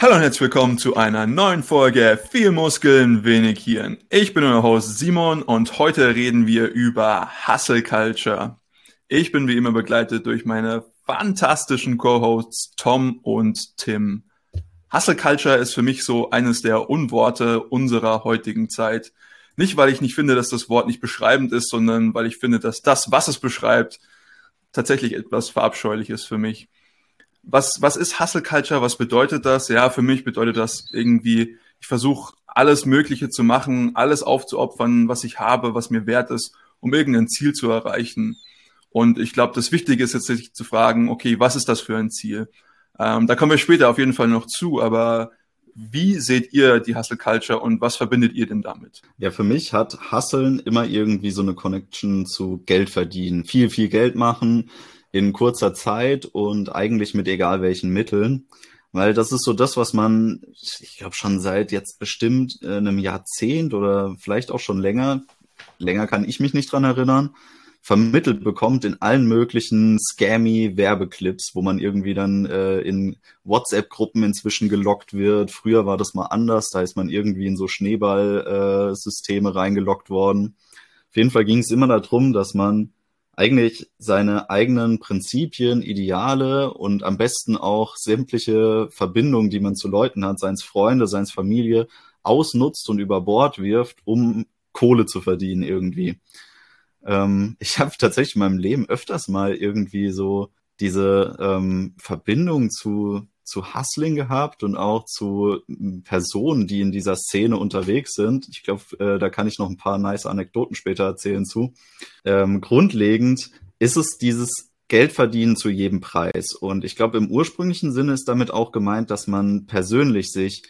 Hallo und herzlich willkommen zu einer neuen Folge Viel Muskeln, wenig Hirn. Ich bin euer Host Simon und heute reden wir über Hustle Culture. Ich bin wie immer begleitet durch meine fantastischen Co-Hosts Tom und Tim. Hustle Culture ist für mich so eines der Unworte unserer heutigen Zeit. Nicht, weil ich nicht finde, dass das Wort nicht beschreibend ist, sondern weil ich finde, dass das, was es beschreibt, tatsächlich etwas verabscheuliches für mich was, was ist Hustle Culture? Was bedeutet das? Ja, für mich bedeutet das irgendwie, ich versuche alles Mögliche zu machen, alles aufzuopfern, was ich habe, was mir wert ist, um irgendein Ziel zu erreichen. Und ich glaube, das Wichtige ist jetzt sich zu fragen, okay, was ist das für ein Ziel? Ähm, da kommen wir später auf jeden Fall noch zu, aber wie seht ihr die Hustle Culture und was verbindet ihr denn damit? Ja, für mich hat Hustlen immer irgendwie so eine Connection zu Geld verdienen. Viel, viel Geld machen, in kurzer Zeit und eigentlich mit egal welchen Mitteln. Weil das ist so das, was man, ich glaube schon seit jetzt bestimmt äh, einem Jahrzehnt oder vielleicht auch schon länger, länger kann ich mich nicht dran erinnern, vermittelt bekommt in allen möglichen scammy Werbeclips, wo man irgendwie dann äh, in WhatsApp-Gruppen inzwischen gelockt wird. Früher war das mal anders, da ist man irgendwie in so Schneeball-Systeme äh, reingelockt worden. Auf jeden Fall ging es immer darum, dass man eigentlich seine eigenen Prinzipien, Ideale und am besten auch sämtliche Verbindungen, die man zu Leuten hat, seins Freunde, seins Familie, ausnutzt und über Bord wirft, um Kohle zu verdienen irgendwie. Ähm, ich habe tatsächlich in meinem Leben öfters mal irgendwie so diese ähm, Verbindung zu zu Hustling gehabt und auch zu hm, Personen, die in dieser Szene unterwegs sind. Ich glaube, äh, da kann ich noch ein paar nice Anekdoten später erzählen zu. Ähm, grundlegend ist es dieses Geld verdienen zu jedem Preis. Und ich glaube, im ursprünglichen Sinne ist damit auch gemeint, dass man persönlich sich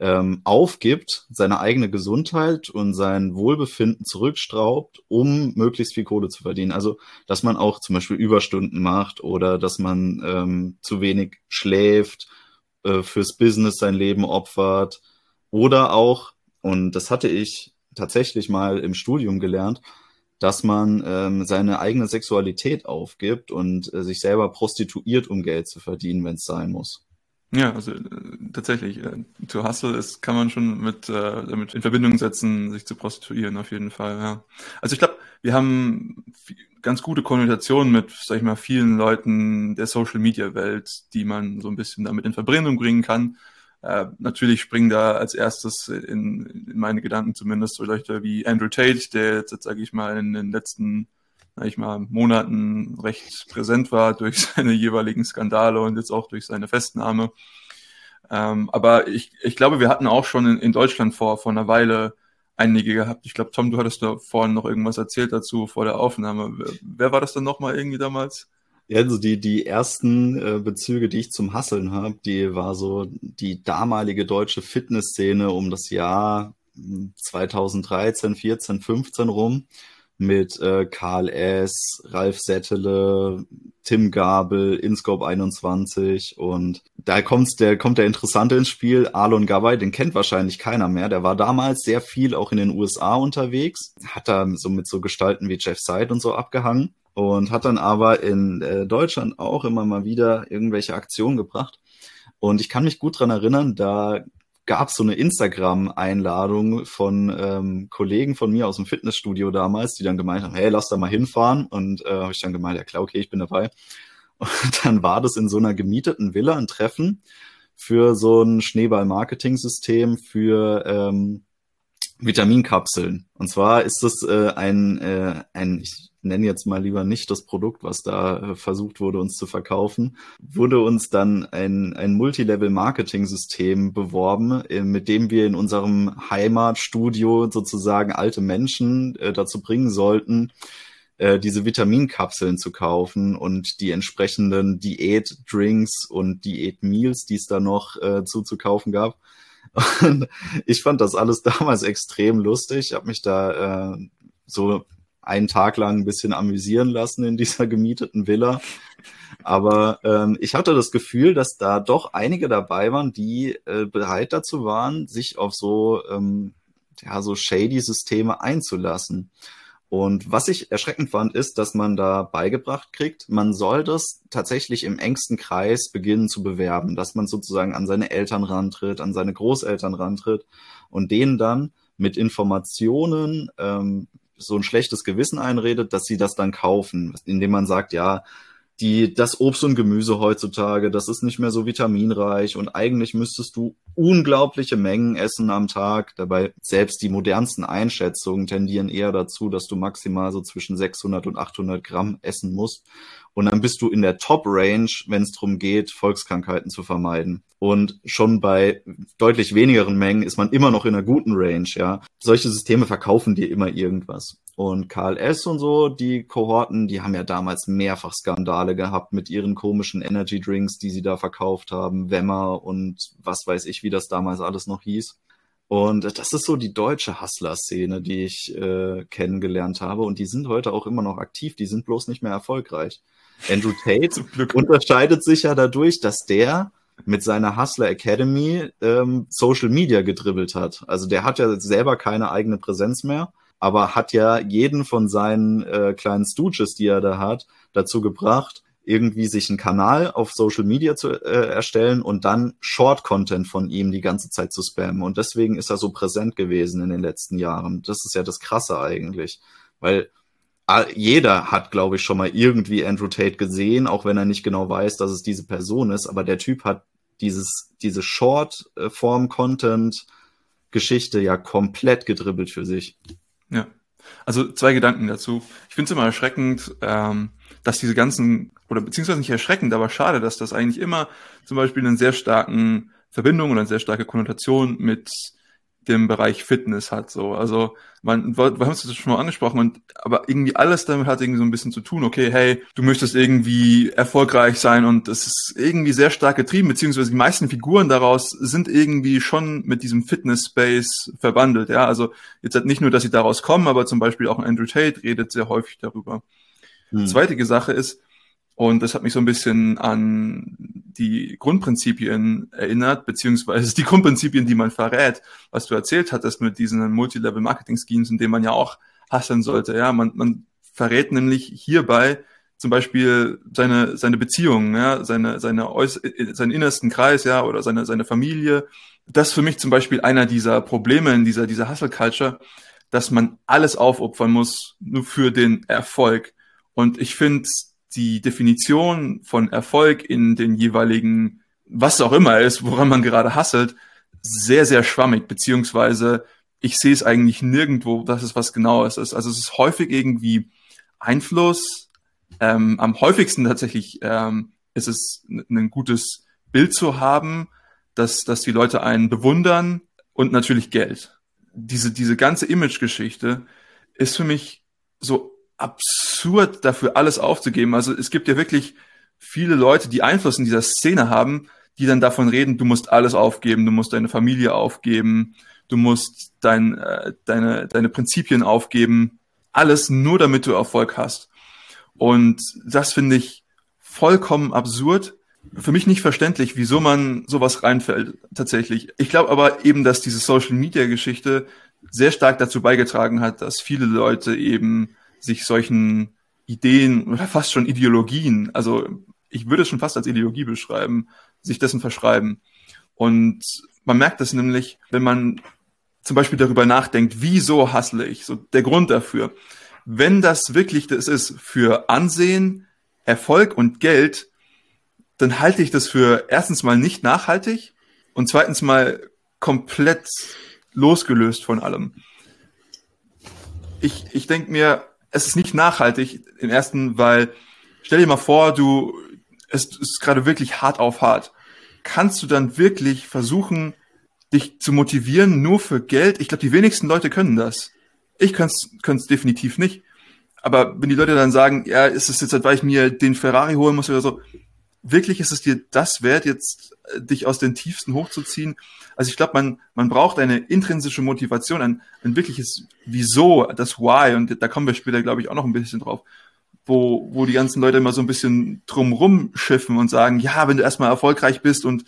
ähm, aufgibt, seine eigene Gesundheit und sein Wohlbefinden zurückstraubt, um möglichst viel Kohle zu verdienen. Also, dass man auch zum Beispiel Überstunden macht oder dass man ähm, zu wenig schläft, äh, fürs Business sein Leben opfert oder auch, und das hatte ich tatsächlich mal im Studium gelernt, dass man ähm, seine eigene Sexualität aufgibt und äh, sich selber prostituiert, um Geld zu verdienen, wenn es sein muss. Ja, also äh, tatsächlich, äh, to hustle ist, kann man schon mit, äh, damit in Verbindung setzen, sich zu prostituieren, auf jeden Fall, ja. Also ich glaube, wir haben ganz gute Konnotationen mit, sag ich mal, vielen Leuten der Social Media Welt, die man so ein bisschen damit in Verbindung bringen kann. Äh, natürlich springen da als erstes in, in meine Gedanken zumindest so Leute wie Andrew Tate, der jetzt, sage ich mal, in den letzten sag ich mal, Monaten recht präsent war durch seine jeweiligen Skandale und jetzt auch durch seine Festnahme. Ähm, aber ich, ich glaube, wir hatten auch schon in, in Deutschland vor, vor einer Weile einige gehabt. Ich glaube, Tom, du hattest da vorhin noch irgendwas erzählt dazu vor der Aufnahme. Wer, wer war das dann nochmal irgendwie damals? Ja, also die, die ersten äh, Bezüge, die ich zum Hasseln habe, die war so die damalige deutsche Fitnessszene um das Jahr 2013, 14, 15 rum mit äh, Karl S., Ralf Settele, Tim Gabel, Inscope 21 und da kommt's, der, kommt der Interessante ins Spiel, Alon Gawai, den kennt wahrscheinlich keiner mehr. Der war damals sehr viel auch in den USA unterwegs, hat da so mit so Gestalten wie Jeff Seid und so abgehangen und hat dann aber in äh, Deutschland auch immer mal wieder irgendwelche Aktionen gebracht. Und ich kann mich gut dran erinnern, da gab so eine Instagram-Einladung von ähm, Kollegen von mir aus dem Fitnessstudio damals, die dann gemeint haben, hey, lass da mal hinfahren. Und äh, habe ich dann gemeint, ja klar, okay, ich bin dabei. Und dann war das in so einer gemieteten Villa ein Treffen für so ein Schneeball-Marketing-System für ähm, Vitaminkapseln. Und zwar ist das äh, ein, äh, ein, ich nenne jetzt mal lieber nicht das Produkt, was da äh, versucht wurde, uns zu verkaufen, wurde uns dann ein, ein Multilevel-Marketing-System beworben, äh, mit dem wir in unserem Heimatstudio sozusagen alte Menschen äh, dazu bringen sollten, diese Vitaminkapseln zu kaufen und die entsprechenden Diät-Drinks und Diät-Meals, die es da noch äh, zuzukaufen gab. Und ich fand das alles damals extrem lustig. Ich habe mich da äh, so einen Tag lang ein bisschen amüsieren lassen in dieser gemieteten Villa. Aber ähm, ich hatte das Gefühl, dass da doch einige dabei waren, die äh, bereit dazu waren, sich auf so, ähm, ja, so shady Systeme einzulassen. Und was ich erschreckend fand, ist, dass man da beigebracht kriegt, man soll das tatsächlich im engsten Kreis beginnen zu bewerben, dass man sozusagen an seine Eltern rantritt, an seine Großeltern rantritt und denen dann mit Informationen ähm, so ein schlechtes Gewissen einredet, dass sie das dann kaufen, indem man sagt, ja, die, das Obst und Gemüse heutzutage, das ist nicht mehr so vitaminreich und eigentlich müsstest du unglaubliche Mengen essen am Tag. Dabei selbst die modernsten Einschätzungen tendieren eher dazu, dass du maximal so zwischen 600 und 800 Gramm essen musst. Und dann bist du in der Top-Range, wenn es darum geht, Volkskrankheiten zu vermeiden. Und schon bei deutlich wenigeren Mengen ist man immer noch in einer guten Range, ja. Solche Systeme verkaufen dir immer irgendwas. Und KLS und so, die Kohorten, die haben ja damals mehrfach Skandale gehabt mit ihren komischen Energy Drinks, die sie da verkauft haben, Wemmer und was weiß ich, wie das damals alles noch hieß. Und das ist so die deutsche Hustler-Szene, die ich äh, kennengelernt habe. Und die sind heute auch immer noch aktiv, die sind bloß nicht mehr erfolgreich. Andrew Tate unterscheidet sich ja dadurch, dass der mit seiner Hustler Academy ähm, Social Media gedribbelt hat. Also der hat ja selber keine eigene Präsenz mehr, aber hat ja jeden von seinen äh, kleinen Stooges, die er da hat, dazu gebracht, irgendwie sich einen Kanal auf Social Media zu äh, erstellen und dann Short-Content von ihm die ganze Zeit zu spammen. Und deswegen ist er so präsent gewesen in den letzten Jahren. Das ist ja das Krasse eigentlich. Weil jeder hat, glaube ich, schon mal irgendwie Andrew Tate gesehen, auch wenn er nicht genau weiß, dass es diese Person ist. Aber der Typ hat dieses, diese Short-Form-Content-Geschichte ja komplett gedribbelt für sich. Ja. Also zwei Gedanken dazu. Ich finde es immer erschreckend, ähm, dass diese ganzen, oder beziehungsweise nicht erschreckend, aber schade, dass das eigentlich immer zum Beispiel eine sehr starken Verbindung oder eine sehr starke Konnotation mit dem Bereich Fitness hat. So, also man, wir haben es schon mal angesprochen, und, aber irgendwie alles damit hat irgendwie so ein bisschen zu tun. Okay, hey, du möchtest irgendwie erfolgreich sein und das ist irgendwie sehr stark getrieben, beziehungsweise die meisten Figuren daraus sind irgendwie schon mit diesem Fitness-Space verwandelt. Ja, also jetzt halt nicht nur, dass sie daraus kommen, aber zum Beispiel auch Andrew Tate redet sehr häufig darüber. Hm. Zweite Sache ist, und das hat mich so ein bisschen an die Grundprinzipien erinnert, beziehungsweise die Grundprinzipien, die man verrät, was du erzählt hattest mit diesen Multilevel-Marketing-Schemes, in denen man ja auch hasseln sollte. Ja, man, man verrät nämlich hierbei zum Beispiel seine, seine Beziehungen, ja, seine, seine, seinen innersten Kreis, ja, oder seine, seine Familie. Das ist für mich zum Beispiel einer dieser Probleme in dieser, dieser Hustle-Culture, dass man alles aufopfern muss, nur für den Erfolg. Und ich finde, die Definition von Erfolg in den jeweiligen, was auch immer ist, woran man gerade hasselt, sehr, sehr schwammig, beziehungsweise ich sehe es eigentlich nirgendwo, dass es was Genaues ist. Also es ist häufig irgendwie Einfluss. Ähm, am häufigsten tatsächlich ähm, ist es ein gutes Bild zu haben, dass, dass die Leute einen bewundern und natürlich Geld. Diese, diese ganze Image-Geschichte ist für mich so absurd, dafür alles aufzugeben. Also es gibt ja wirklich viele Leute, die Einfluss in dieser Szene haben, die dann davon reden, du musst alles aufgeben, du musst deine Familie aufgeben, du musst dein, äh, deine, deine Prinzipien aufgeben, alles nur damit du Erfolg hast. Und das finde ich vollkommen absurd. Für mich nicht verständlich, wieso man sowas reinfällt, tatsächlich. Ich glaube aber eben, dass diese Social Media Geschichte sehr stark dazu beigetragen hat, dass viele Leute eben sich solchen Ideen oder fast schon Ideologien, also ich würde es schon fast als Ideologie beschreiben, sich dessen verschreiben. Und man merkt das nämlich, wenn man zum Beispiel darüber nachdenkt, wieso hassle ich, so der Grund dafür. Wenn das wirklich das ist für Ansehen, Erfolg und Geld, dann halte ich das für erstens mal nicht nachhaltig und zweitens mal komplett losgelöst von allem. Ich, ich denke mir, es ist nicht nachhaltig im ersten, weil stell dir mal vor, du es ist gerade wirklich hart auf hart. Kannst du dann wirklich versuchen, dich zu motivieren nur für Geld? Ich glaube, die wenigsten Leute können das. Ich könnte es definitiv nicht. Aber wenn die Leute dann sagen, ja, ist es jetzt, weil ich mir den Ferrari holen muss oder so, wirklich ist es dir das wert, jetzt äh, dich aus den Tiefsten hochzuziehen? Also ich glaube, man, man braucht eine intrinsische Motivation, ein, ein wirkliches Wieso, das Why, und da kommen wir später, glaube ich, auch noch ein bisschen drauf, wo, wo die ganzen Leute immer so ein bisschen drumrum schiffen und sagen, ja, wenn du erstmal erfolgreich bist und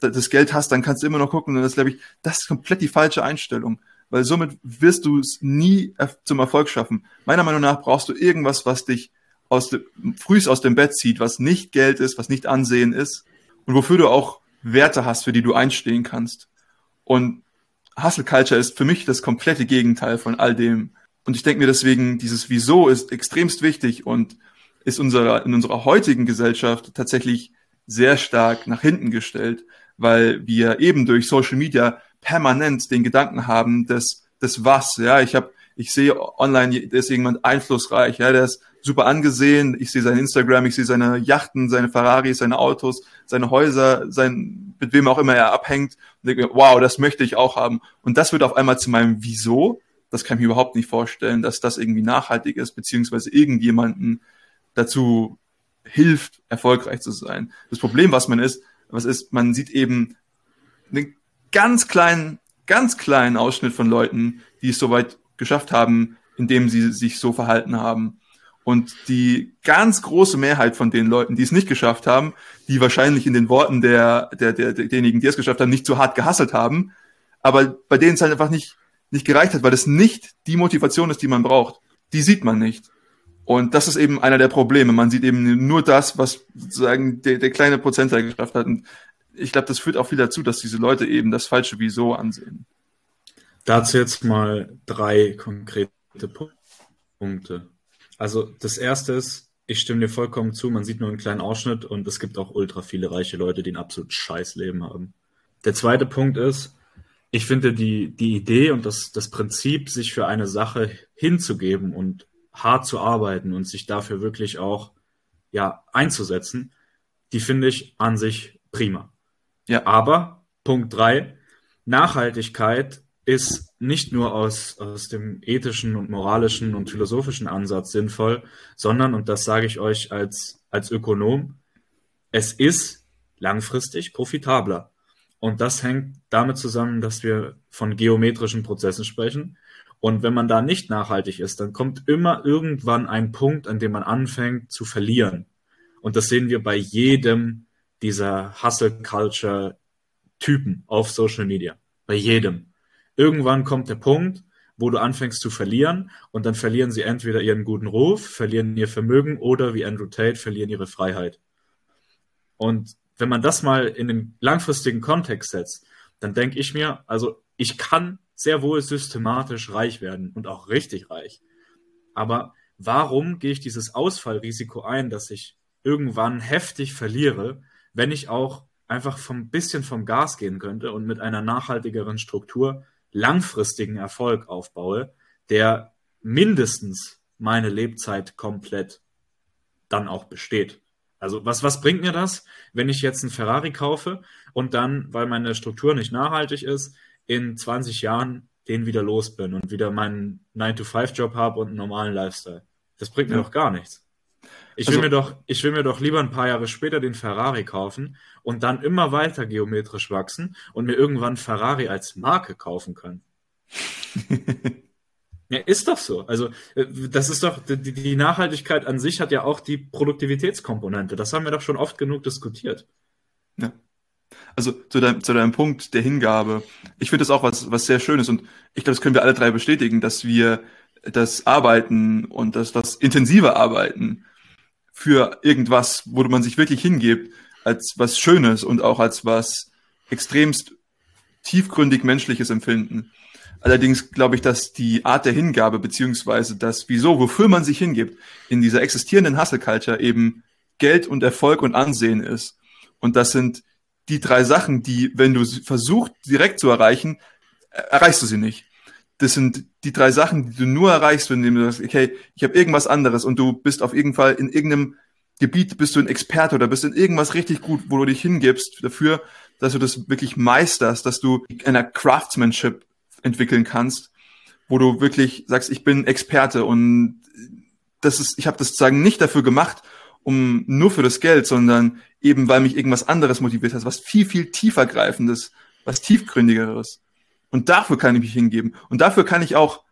das Geld hast, dann kannst du immer noch gucken. Und das glaube ich, das ist komplett die falsche Einstellung. weil somit wirst du es nie zum Erfolg schaffen. Meiner Meinung nach brauchst du irgendwas, was dich aus dem, frühst aus dem Bett zieht, was nicht Geld ist, was nicht Ansehen ist und wofür du auch Werte hast, für die du einstehen kannst. Und Hustle Culture ist für mich das komplette Gegenteil von all dem. Und ich denke mir deswegen, dieses Wieso ist extremst wichtig und ist unserer, in unserer heutigen Gesellschaft tatsächlich sehr stark nach hinten gestellt, weil wir eben durch Social Media permanent den Gedanken haben, dass das was, ja, ich habe, ich sehe online, da ist jemand einflussreich, ja, der ist super angesehen, ich sehe sein Instagram, ich sehe seine Yachten, seine Ferraris, seine Autos, seine Häuser, sein, mit wem auch immer er abhängt und denke, wow, das möchte ich auch haben. Und das wird auf einmal zu meinem Wieso, das kann ich mir überhaupt nicht vorstellen, dass das irgendwie nachhaltig ist, beziehungsweise irgendjemanden dazu hilft, erfolgreich zu sein. Das Problem, was man ist, was ist, man sieht eben einen ganz kleinen, ganz kleinen Ausschnitt von Leuten, die es soweit geschafft haben, indem sie sich so verhalten haben. Und die ganz große Mehrheit von den Leuten, die es nicht geschafft haben, die wahrscheinlich in den Worten der, der, der, derjenigen, die es geschafft haben, nicht so hart gehasselt haben, aber bei denen es halt einfach nicht, nicht gereicht hat, weil es nicht die Motivation ist, die man braucht. Die sieht man nicht. Und das ist eben einer der Probleme. Man sieht eben nur das, was sozusagen der, der kleine Prozentteil geschafft hat. Und ich glaube, das führt auch viel dazu, dass diese Leute eben das falsche Wieso ansehen. Dazu jetzt mal drei konkrete Punkte. Also das erste ist, ich stimme dir vollkommen zu, man sieht nur einen kleinen Ausschnitt und es gibt auch ultra viele reiche Leute, die ein absolut scheiß Leben haben. Der zweite Punkt ist, ich finde die, die Idee und das, das Prinzip, sich für eine Sache hinzugeben und hart zu arbeiten und sich dafür wirklich auch ja, einzusetzen, die finde ich an sich prima. Ja. Aber Punkt drei, Nachhaltigkeit ist nicht nur aus, aus dem ethischen und moralischen und philosophischen Ansatz sinnvoll, sondern, und das sage ich euch als, als Ökonom, es ist langfristig profitabler. Und das hängt damit zusammen, dass wir von geometrischen Prozessen sprechen, und wenn man da nicht nachhaltig ist, dann kommt immer irgendwann ein Punkt, an dem man anfängt zu verlieren. Und das sehen wir bei jedem dieser Hustle-Culture-Typen auf Social Media. Bei jedem. Irgendwann kommt der Punkt, wo du anfängst zu verlieren und dann verlieren sie entweder ihren guten Ruf, verlieren ihr Vermögen oder wie Andrew Tate verlieren ihre Freiheit. Und wenn man das mal in den langfristigen Kontext setzt, dann denke ich mir, also ich kann sehr wohl systematisch reich werden und auch richtig reich. Aber warum gehe ich dieses Ausfallrisiko ein, dass ich irgendwann heftig verliere, wenn ich auch einfach vom bisschen vom Gas gehen könnte und mit einer nachhaltigeren Struktur langfristigen Erfolg aufbaue, der mindestens meine Lebzeit komplett dann auch besteht. Also was, was bringt mir das, wenn ich jetzt einen Ferrari kaufe und dann, weil meine Struktur nicht nachhaltig ist, in 20 Jahren den wieder los bin und wieder meinen 9-to-5-Job habe und einen normalen Lifestyle. Das bringt mir ja. doch gar nichts. Ich will, also, mir doch, ich will mir doch lieber ein paar Jahre später den Ferrari kaufen und dann immer weiter geometrisch wachsen und mir irgendwann Ferrari als Marke kaufen können. ja, ist doch so. Also, äh, das ist doch, die, die Nachhaltigkeit an sich hat ja auch die Produktivitätskomponente. Das haben wir doch schon oft genug diskutiert. Ja also zu deinem, zu deinem Punkt der Hingabe, ich finde das auch was, was sehr Schönes und ich glaube, das können wir alle drei bestätigen, dass wir das Arbeiten und das, das intensive Arbeiten für irgendwas, wo man sich wirklich hingibt, als was Schönes und auch als was extremst tiefgründig menschliches empfinden. Allerdings glaube ich, dass die Art der Hingabe beziehungsweise das Wieso, wofür man sich hingibt, in dieser existierenden Hustle Culture eben Geld und Erfolg und Ansehen ist. Und das sind die drei Sachen, die, wenn du versuchst, direkt zu erreichen, erreichst du sie nicht. Das sind die drei Sachen, die du nur erreichst, wenn du sagst, okay, ich habe irgendwas anderes und du bist auf jeden Fall in irgendeinem Gebiet, bist du ein Experte oder bist in irgendwas richtig gut, wo du dich hingibst dafür, dass du das wirklich meisterst, dass du einer Craftsmanship entwickeln kannst, wo du wirklich sagst, ich bin Experte und das ist, ich habe das sozusagen nicht dafür gemacht, um nur für das Geld, sondern eben weil mich irgendwas anderes motiviert hat, was viel, viel tiefer greifendes, was tiefgründigeres. Und dafür kann ich mich hingeben. Und dafür kann ich auch,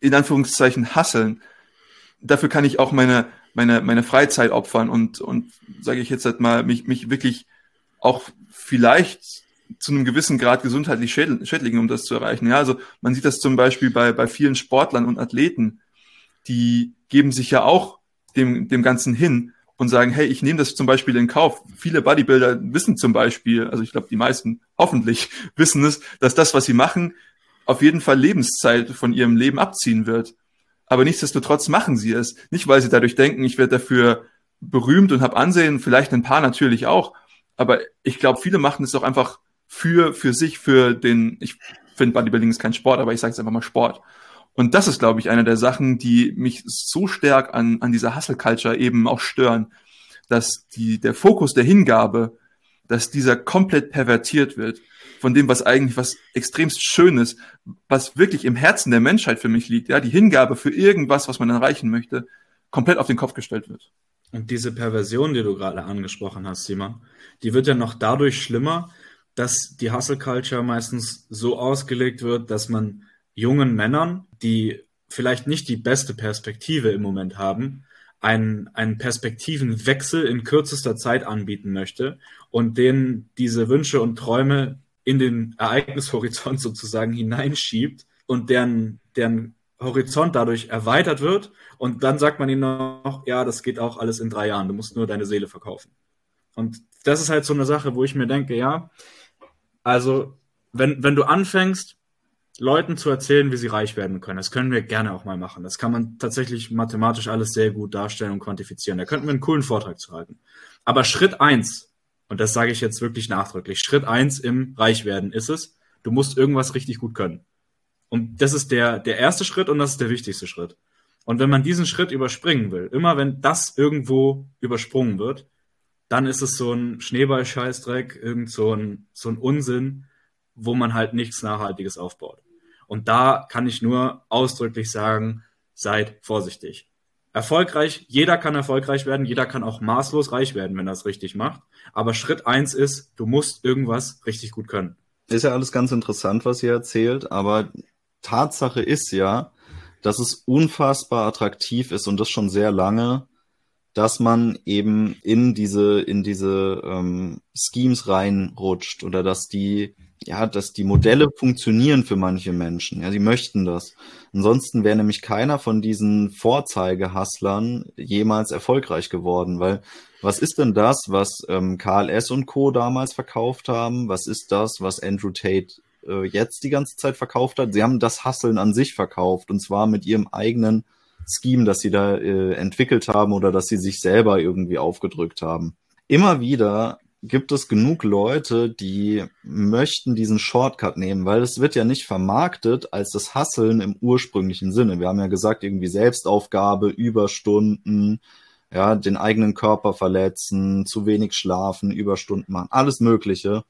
in Anführungszeichen, hasseln. Dafür kann ich auch meine, meine, meine Freizeit opfern und, und sage ich jetzt halt mal, mich, mich wirklich auch vielleicht zu einem gewissen Grad gesundheitlich schädlich, um das zu erreichen. Ja, also man sieht das zum Beispiel bei, bei vielen Sportlern und Athleten, die geben sich ja auch dem, dem Ganzen hin und sagen, hey, ich nehme das zum Beispiel in Kauf. Viele Bodybuilder wissen zum Beispiel, also ich glaube, die meisten hoffentlich wissen es, dass das, was sie machen, auf jeden Fall Lebenszeit von ihrem Leben abziehen wird. Aber nichtsdestotrotz machen sie es. Nicht, weil sie dadurch denken, ich werde dafür berühmt und habe Ansehen, vielleicht ein paar natürlich auch. Aber ich glaube, viele machen es auch einfach für, für sich, für den, ich finde Bodybuilding ist kein Sport, aber ich sage es einfach mal Sport. Und das ist, glaube ich, eine der Sachen, die mich so stark an, an dieser Hustle Culture eben auch stören, dass die, der Fokus der Hingabe, dass dieser komplett pervertiert wird von dem, was eigentlich was extremst Schönes, was wirklich im Herzen der Menschheit für mich liegt, ja, die Hingabe für irgendwas, was man erreichen möchte, komplett auf den Kopf gestellt wird. Und diese Perversion, die du gerade angesprochen hast, Simon, die wird ja noch dadurch schlimmer, dass die Hustle Culture meistens so ausgelegt wird, dass man jungen Männern, die vielleicht nicht die beste Perspektive im Moment haben, einen, einen Perspektivenwechsel in kürzester Zeit anbieten möchte und denen diese Wünsche und Träume in den Ereignishorizont sozusagen hineinschiebt und deren, deren Horizont dadurch erweitert wird. Und dann sagt man ihnen noch, ja, das geht auch alles in drei Jahren, du musst nur deine Seele verkaufen. Und das ist halt so eine Sache, wo ich mir denke, ja, also wenn, wenn du anfängst, Leuten zu erzählen, wie sie reich werden können. Das können wir gerne auch mal machen. Das kann man tatsächlich mathematisch alles sehr gut darstellen und quantifizieren. Da könnten wir einen coolen Vortrag zu halten. Aber Schritt eins, und das sage ich jetzt wirklich nachdrücklich, Schritt eins im Reichwerden ist es, du musst irgendwas richtig gut können. Und das ist der, der erste Schritt und das ist der wichtigste Schritt. Und wenn man diesen Schritt überspringen will, immer wenn das irgendwo übersprungen wird, dann ist es so ein Schneeball-Scheißdreck, irgend so ein, so ein Unsinn, wo man halt nichts Nachhaltiges aufbaut. Und da kann ich nur ausdrücklich sagen, seid vorsichtig. Erfolgreich, jeder kann erfolgreich werden, jeder kann auch maßlos reich werden, wenn er es richtig macht. Aber Schritt eins ist, du musst irgendwas richtig gut können. Ist ja alles ganz interessant, was ihr erzählt, aber Tatsache ist ja, dass es unfassbar attraktiv ist und das schon sehr lange, dass man eben in diese in diese ähm, Schemes reinrutscht oder dass die ja, dass die Modelle funktionieren für manche Menschen. Ja, sie möchten das. Ansonsten wäre nämlich keiner von diesen Vorzeigehustlern jemals erfolgreich geworden, weil was ist denn das, was ähm, KLS und Co. damals verkauft haben? Was ist das, was Andrew Tate äh, jetzt die ganze Zeit verkauft hat? Sie haben das Hustlen an sich verkauft und zwar mit ihrem eigenen Scheme, das sie da äh, entwickelt haben oder dass sie sich selber irgendwie aufgedrückt haben. Immer wieder gibt es genug Leute, die möchten diesen Shortcut nehmen, weil es wird ja nicht vermarktet als das Hasseln im ursprünglichen Sinne. Wir haben ja gesagt, irgendwie Selbstaufgabe, Überstunden, ja, den eigenen Körper verletzen, zu wenig schlafen, Überstunden machen, alles Mögliche.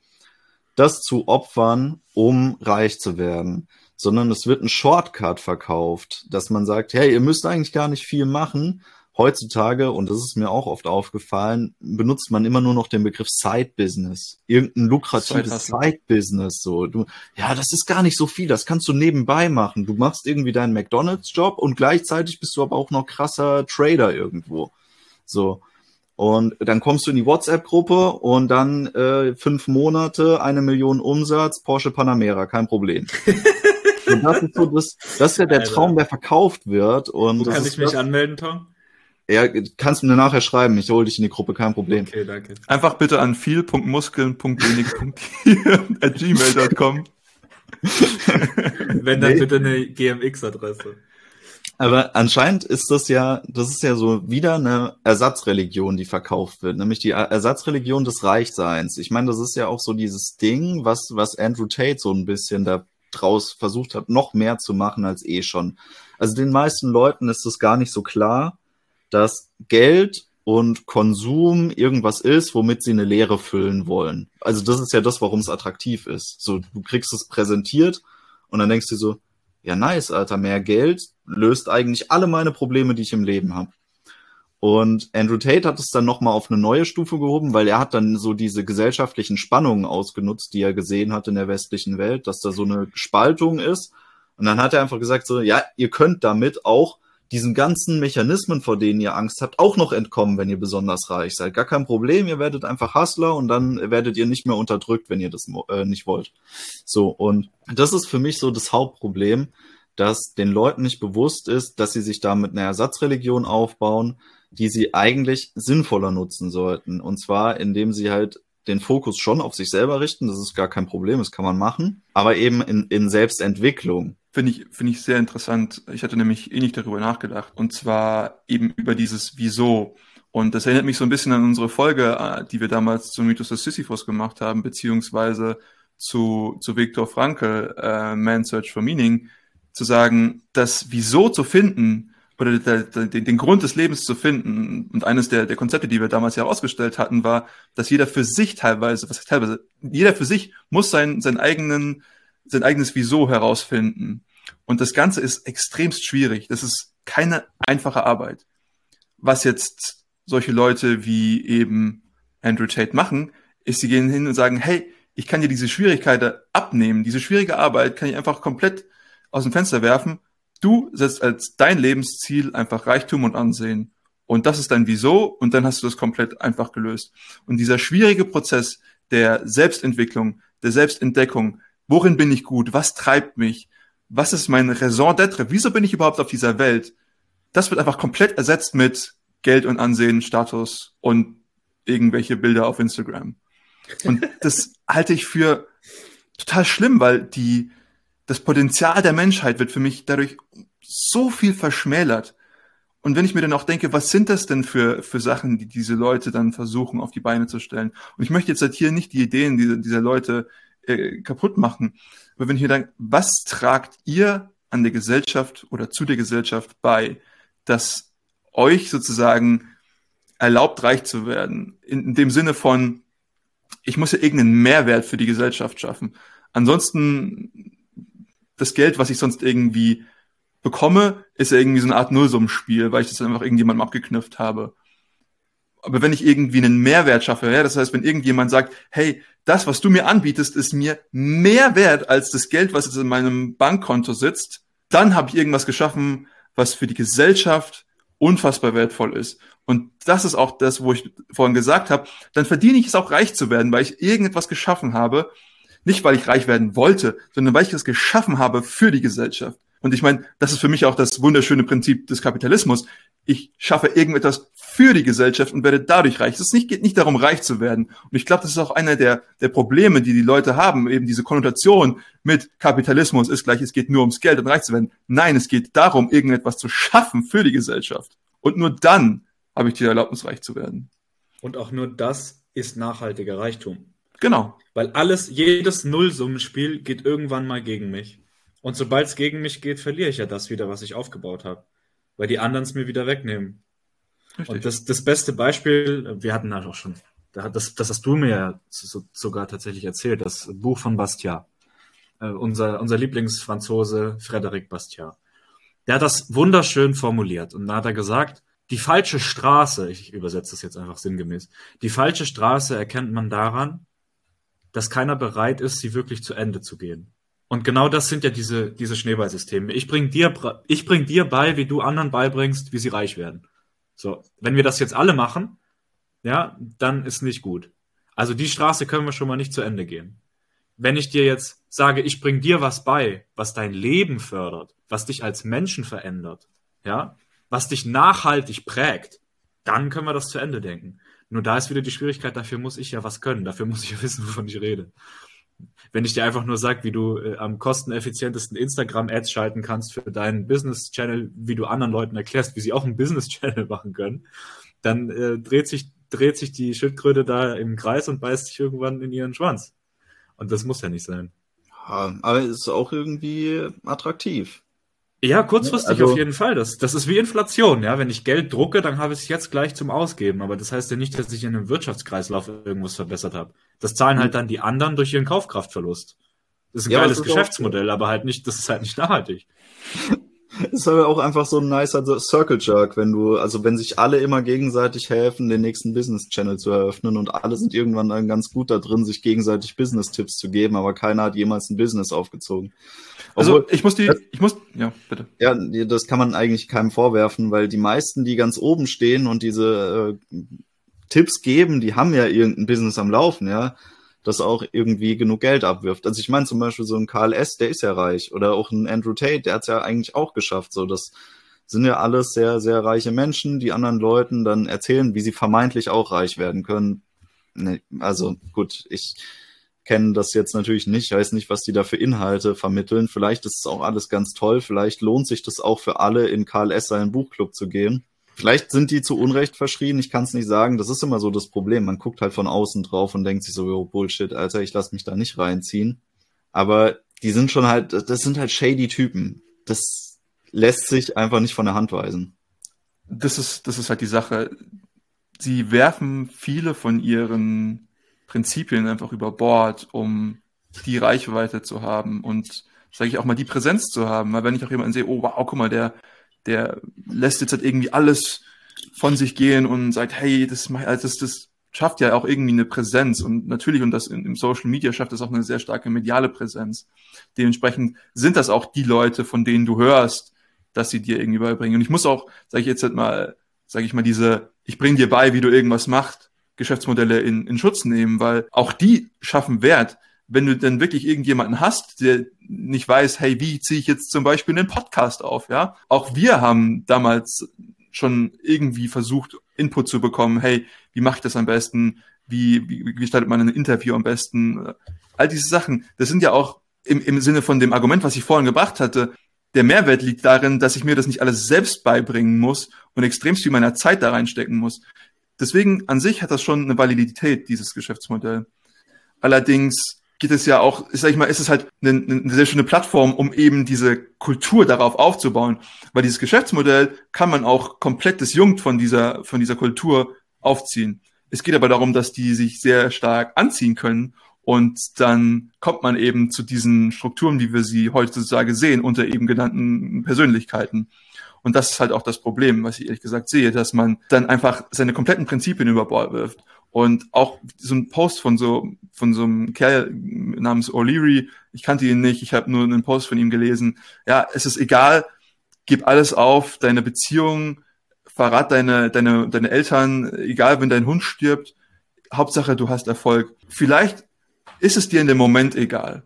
Das zu opfern, um reich zu werden. Sondern es wird ein Shortcut verkauft, dass man sagt, hey, ihr müsst eigentlich gar nicht viel machen, heutzutage, und das ist mir auch oft aufgefallen, benutzt man immer nur noch den Begriff Side-Business. Irgendein lukratives Side-Business. So, du, ja, das ist gar nicht so viel, das kannst du nebenbei machen. Du machst irgendwie deinen McDonalds-Job und gleichzeitig bist du aber auch noch krasser Trader irgendwo. So. Und dann kommst du in die WhatsApp-Gruppe und dann äh, fünf Monate, eine Million Umsatz, Porsche Panamera, kein Problem. und das ist so das, das ist ja der Alter. Traum, der verkauft wird. Und Wo kann ich mich anmelden, Tom? Ja, kannst du mir nachher schreiben. Ich hole dich in die Gruppe, kein Problem. Okay, danke. Einfach bitte an viel.muskeln.wenig.gmail.com. Wenn dann nee. bitte eine GMX-Adresse. Aber anscheinend ist das ja, das ist ja so wieder eine Ersatzreligion, die verkauft wird, nämlich die Ersatzreligion des Reichseins. Ich meine, das ist ja auch so dieses Ding, was, was Andrew Tate so ein bisschen da draus versucht hat, noch mehr zu machen als eh schon. Also den meisten Leuten ist das gar nicht so klar, dass Geld und Konsum irgendwas ist, womit sie eine Leere füllen wollen. Also das ist ja das, warum es attraktiv ist. So, du kriegst es präsentiert und dann denkst du so, ja nice, Alter, mehr Geld löst eigentlich alle meine Probleme, die ich im Leben habe. Und Andrew Tate hat es dann nochmal auf eine neue Stufe gehoben, weil er hat dann so diese gesellschaftlichen Spannungen ausgenutzt, die er gesehen hat in der westlichen Welt, dass da so eine Spaltung ist. Und dann hat er einfach gesagt so, ja, ihr könnt damit auch diesen ganzen Mechanismen, vor denen ihr Angst habt, auch noch entkommen, wenn ihr besonders reich seid. Gar kein Problem, ihr werdet einfach Hustler und dann werdet ihr nicht mehr unterdrückt, wenn ihr das äh, nicht wollt. So, und das ist für mich so das Hauptproblem, dass den Leuten nicht bewusst ist, dass sie sich damit eine Ersatzreligion aufbauen, die sie eigentlich sinnvoller nutzen sollten. Und zwar, indem sie halt den Fokus schon auf sich selber richten, das ist gar kein Problem, das kann man machen, aber eben in, in Selbstentwicklung. Finde ich, finde ich sehr interessant. Ich hatte nämlich eh nicht darüber nachgedacht. Und zwar eben über dieses Wieso. Und das erinnert mich so ein bisschen an unsere Folge, äh, die wir damals zum Mythos des Sisyphus gemacht haben, beziehungsweise zu, zu Viktor Frankl, äh, Man's Search for Meaning, zu sagen, das Wieso zu finden, oder der, der, den, Grund des Lebens zu finden. Und eines der, der Konzepte, die wir damals ja ausgestellt hatten, war, dass jeder für sich teilweise, was heißt teilweise, jeder für sich muss sein, sein eigenen, sein eigenes Wieso herausfinden. Und das Ganze ist extremst schwierig. Das ist keine einfache Arbeit. Was jetzt solche Leute wie eben Andrew Tate machen, ist, sie gehen hin und sagen, hey, ich kann dir diese Schwierigkeit abnehmen. Diese schwierige Arbeit kann ich einfach komplett aus dem Fenster werfen Du setzt als dein Lebensziel einfach Reichtum und Ansehen. Und das ist dein Wieso und dann hast du das komplett einfach gelöst. Und dieser schwierige Prozess der Selbstentwicklung, der Selbstentdeckung, worin bin ich gut, was treibt mich, was ist mein Raison d'être, wieso bin ich überhaupt auf dieser Welt, das wird einfach komplett ersetzt mit Geld und Ansehen, Status und irgendwelche Bilder auf Instagram. Und das halte ich für total schlimm, weil die, das Potenzial der Menschheit wird für mich dadurch so viel verschmälert. Und wenn ich mir dann auch denke, was sind das denn für, für Sachen, die diese Leute dann versuchen auf die Beine zu stellen? Und ich möchte jetzt halt hier nicht die Ideen dieser, dieser Leute äh, kaputt machen. Aber wenn ich mir denke, was tragt ihr an der Gesellschaft oder zu der Gesellschaft bei, dass euch sozusagen erlaubt, reich zu werden? In, in dem Sinne von, ich muss ja irgendeinen Mehrwert für die Gesellschaft schaffen. Ansonsten das Geld, was ich sonst irgendwie bekomme, ist ja irgendwie so eine Art Nullsummenspiel, weil ich das einfach irgendjemandem abgeknüpft habe. Aber wenn ich irgendwie einen Mehrwert schaffe, ja, das heißt, wenn irgendjemand sagt, hey, das, was du mir anbietest, ist mir mehr wert als das Geld, was jetzt in meinem Bankkonto sitzt, dann habe ich irgendwas geschaffen, was für die Gesellschaft unfassbar wertvoll ist. Und das ist auch das, wo ich vorhin gesagt habe, dann verdiene ich es auch reich zu werden, weil ich irgendetwas geschaffen habe, nicht, weil ich reich werden wollte, sondern weil ich es geschaffen habe für die Gesellschaft. Und ich meine, das ist für mich auch das wunderschöne Prinzip des Kapitalismus. Ich schaffe irgendetwas für die Gesellschaft und werde dadurch reich. Es nicht, geht nicht darum, reich zu werden. Und ich glaube, das ist auch einer der, der Probleme, die die Leute haben. Eben diese Konnotation mit Kapitalismus ist gleich, es geht nur ums Geld und reich zu werden. Nein, es geht darum, irgendetwas zu schaffen für die Gesellschaft. Und nur dann habe ich die Erlaubnis, reich zu werden. Und auch nur das ist nachhaltiger Reichtum. Genau. Weil alles, jedes Nullsummenspiel geht irgendwann mal gegen mich. Und sobald es gegen mich geht, verliere ich ja das wieder, was ich aufgebaut habe. Weil die anderen es mir wieder wegnehmen. Richtig. Und das, das beste Beispiel, wir hatten halt auch schon, das, das hast du mir ja sogar tatsächlich erzählt, das Buch von Bastiat. Äh, unser, unser Lieblingsfranzose Frédéric Bastiat. Der hat das wunderschön formuliert. Und da hat er gesagt, die falsche Straße, ich übersetze das jetzt einfach sinngemäß, die falsche Straße erkennt man daran, dass keiner bereit ist, sie wirklich zu Ende zu gehen. Und genau das sind ja diese, diese Schneeballsysteme. Ich bring dir, ich bring dir bei, wie du anderen beibringst, wie sie reich werden. So. Wenn wir das jetzt alle machen, ja, dann ist nicht gut. Also die Straße können wir schon mal nicht zu Ende gehen. Wenn ich dir jetzt sage, ich bring dir was bei, was dein Leben fördert, was dich als Menschen verändert, ja, was dich nachhaltig prägt, dann können wir das zu Ende denken. Nur da ist wieder die Schwierigkeit, dafür muss ich ja was können, dafür muss ich ja wissen, wovon ich rede. Wenn ich dir einfach nur sage, wie du äh, am kosteneffizientesten Instagram-Ads schalten kannst für deinen Business-Channel, wie du anderen Leuten erklärst, wie sie auch einen Business-Channel machen können, dann äh, dreht, sich, dreht sich die Schildkröte da im Kreis und beißt sich irgendwann in ihren Schwanz. Und das muss ja nicht sein. Ja, aber es ist auch irgendwie attraktiv. Ja, kurzfristig also, auf jeden Fall. Das, das ist wie Inflation. Ja, wenn ich Geld drucke, dann habe ich es jetzt gleich zum Ausgeben. Aber das heißt ja nicht, dass ich in einem Wirtschaftskreislauf irgendwas verbessert habe. Das zahlen halt dann die anderen durch ihren Kaufkraftverlust. Das ist ein ja, geiles Geschäftsmodell, aber halt nicht, das ist halt nicht nachhaltig. ist aber auch einfach so ein nicer Circle Jerk, wenn du, also wenn sich alle immer gegenseitig helfen, den nächsten Business Channel zu eröffnen und alle sind irgendwann dann ganz gut da drin, sich gegenseitig Business Tipps zu geben, aber keiner hat jemals ein Business aufgezogen. Also Obwohl, ich muss die, ich muss, ja, bitte. Ja, das kann man eigentlich keinem vorwerfen, weil die meisten, die ganz oben stehen und diese äh, Tipps geben, die haben ja irgendein Business am Laufen, ja das auch irgendwie genug Geld abwirft. Also ich meine zum Beispiel so ein Karl S., der ist ja reich. Oder auch ein Andrew Tate, der hat es ja eigentlich auch geschafft. So, das sind ja alles sehr, sehr reiche Menschen, die anderen Leuten dann erzählen, wie sie vermeintlich auch reich werden können. Nee, also gut, ich kenne das jetzt natürlich nicht, weiß nicht, was die da für Inhalte vermitteln. Vielleicht ist es auch alles ganz toll, vielleicht lohnt sich das auch für alle, in Karl S. seinen Buchclub zu gehen. Vielleicht sind die zu Unrecht verschrien, ich kann es nicht sagen. Das ist immer so das Problem. Man guckt halt von außen drauf und denkt sich so, yo, Bullshit, Alter, ich lass mich da nicht reinziehen. Aber die sind schon halt, das sind halt shady Typen. Das lässt sich einfach nicht von der Hand weisen. Das ist, das ist halt die Sache. Sie werfen viele von ihren Prinzipien einfach über Bord, um die Reichweite zu haben und, sage ich auch mal, die Präsenz zu haben. Weil wenn ich auch jemanden sehe, oh wow, guck mal, der der lässt jetzt halt irgendwie alles von sich gehen und sagt, hey, das, also das, das schafft ja auch irgendwie eine Präsenz und natürlich, und das im Social Media schafft das auch eine sehr starke mediale Präsenz. Dementsprechend sind das auch die Leute, von denen du hörst, dass sie dir irgendwie beibringen. Und ich muss auch, sage ich jetzt halt mal, sage ich mal, diese, ich bring dir bei, wie du irgendwas machst, Geschäftsmodelle in, in Schutz nehmen, weil auch die schaffen Wert wenn du dann wirklich irgendjemanden hast, der nicht weiß, hey, wie ziehe ich jetzt zum Beispiel einen Podcast auf, ja? Auch wir haben damals schon irgendwie versucht, Input zu bekommen, hey, wie mache ich das am besten? Wie, wie, wie gestaltet man ein Interview am besten? All diese Sachen, das sind ja auch im, im Sinne von dem Argument, was ich vorhin gebracht hatte, der Mehrwert liegt darin, dass ich mir das nicht alles selbst beibringen muss und extremst viel meiner Zeit da reinstecken muss. Deswegen an sich hat das schon eine Validität, dieses Geschäftsmodell. Allerdings geht es ja auch, sag ich mal, ist es halt eine, eine sehr schöne Plattform, um eben diese Kultur darauf aufzubauen. Weil dieses Geschäftsmodell kann man auch komplett disjunkt von dieser, von dieser Kultur aufziehen. Es geht aber darum, dass die sich sehr stark anziehen können und dann kommt man eben zu diesen Strukturen, wie wir sie heutzutage sehen, unter eben genannten Persönlichkeiten. Und das ist halt auch das Problem, was ich ehrlich gesagt sehe, dass man dann einfach seine kompletten Prinzipien über Bord wirft und auch so ein Post von so von so einem Kerl namens O'Leary, ich kannte ihn nicht, ich habe nur einen Post von ihm gelesen. Ja, es ist egal, gib alles auf, deine Beziehung, verrat deine deine deine Eltern, egal wenn dein Hund stirbt, Hauptsache du hast Erfolg. Vielleicht ist es dir in dem Moment egal.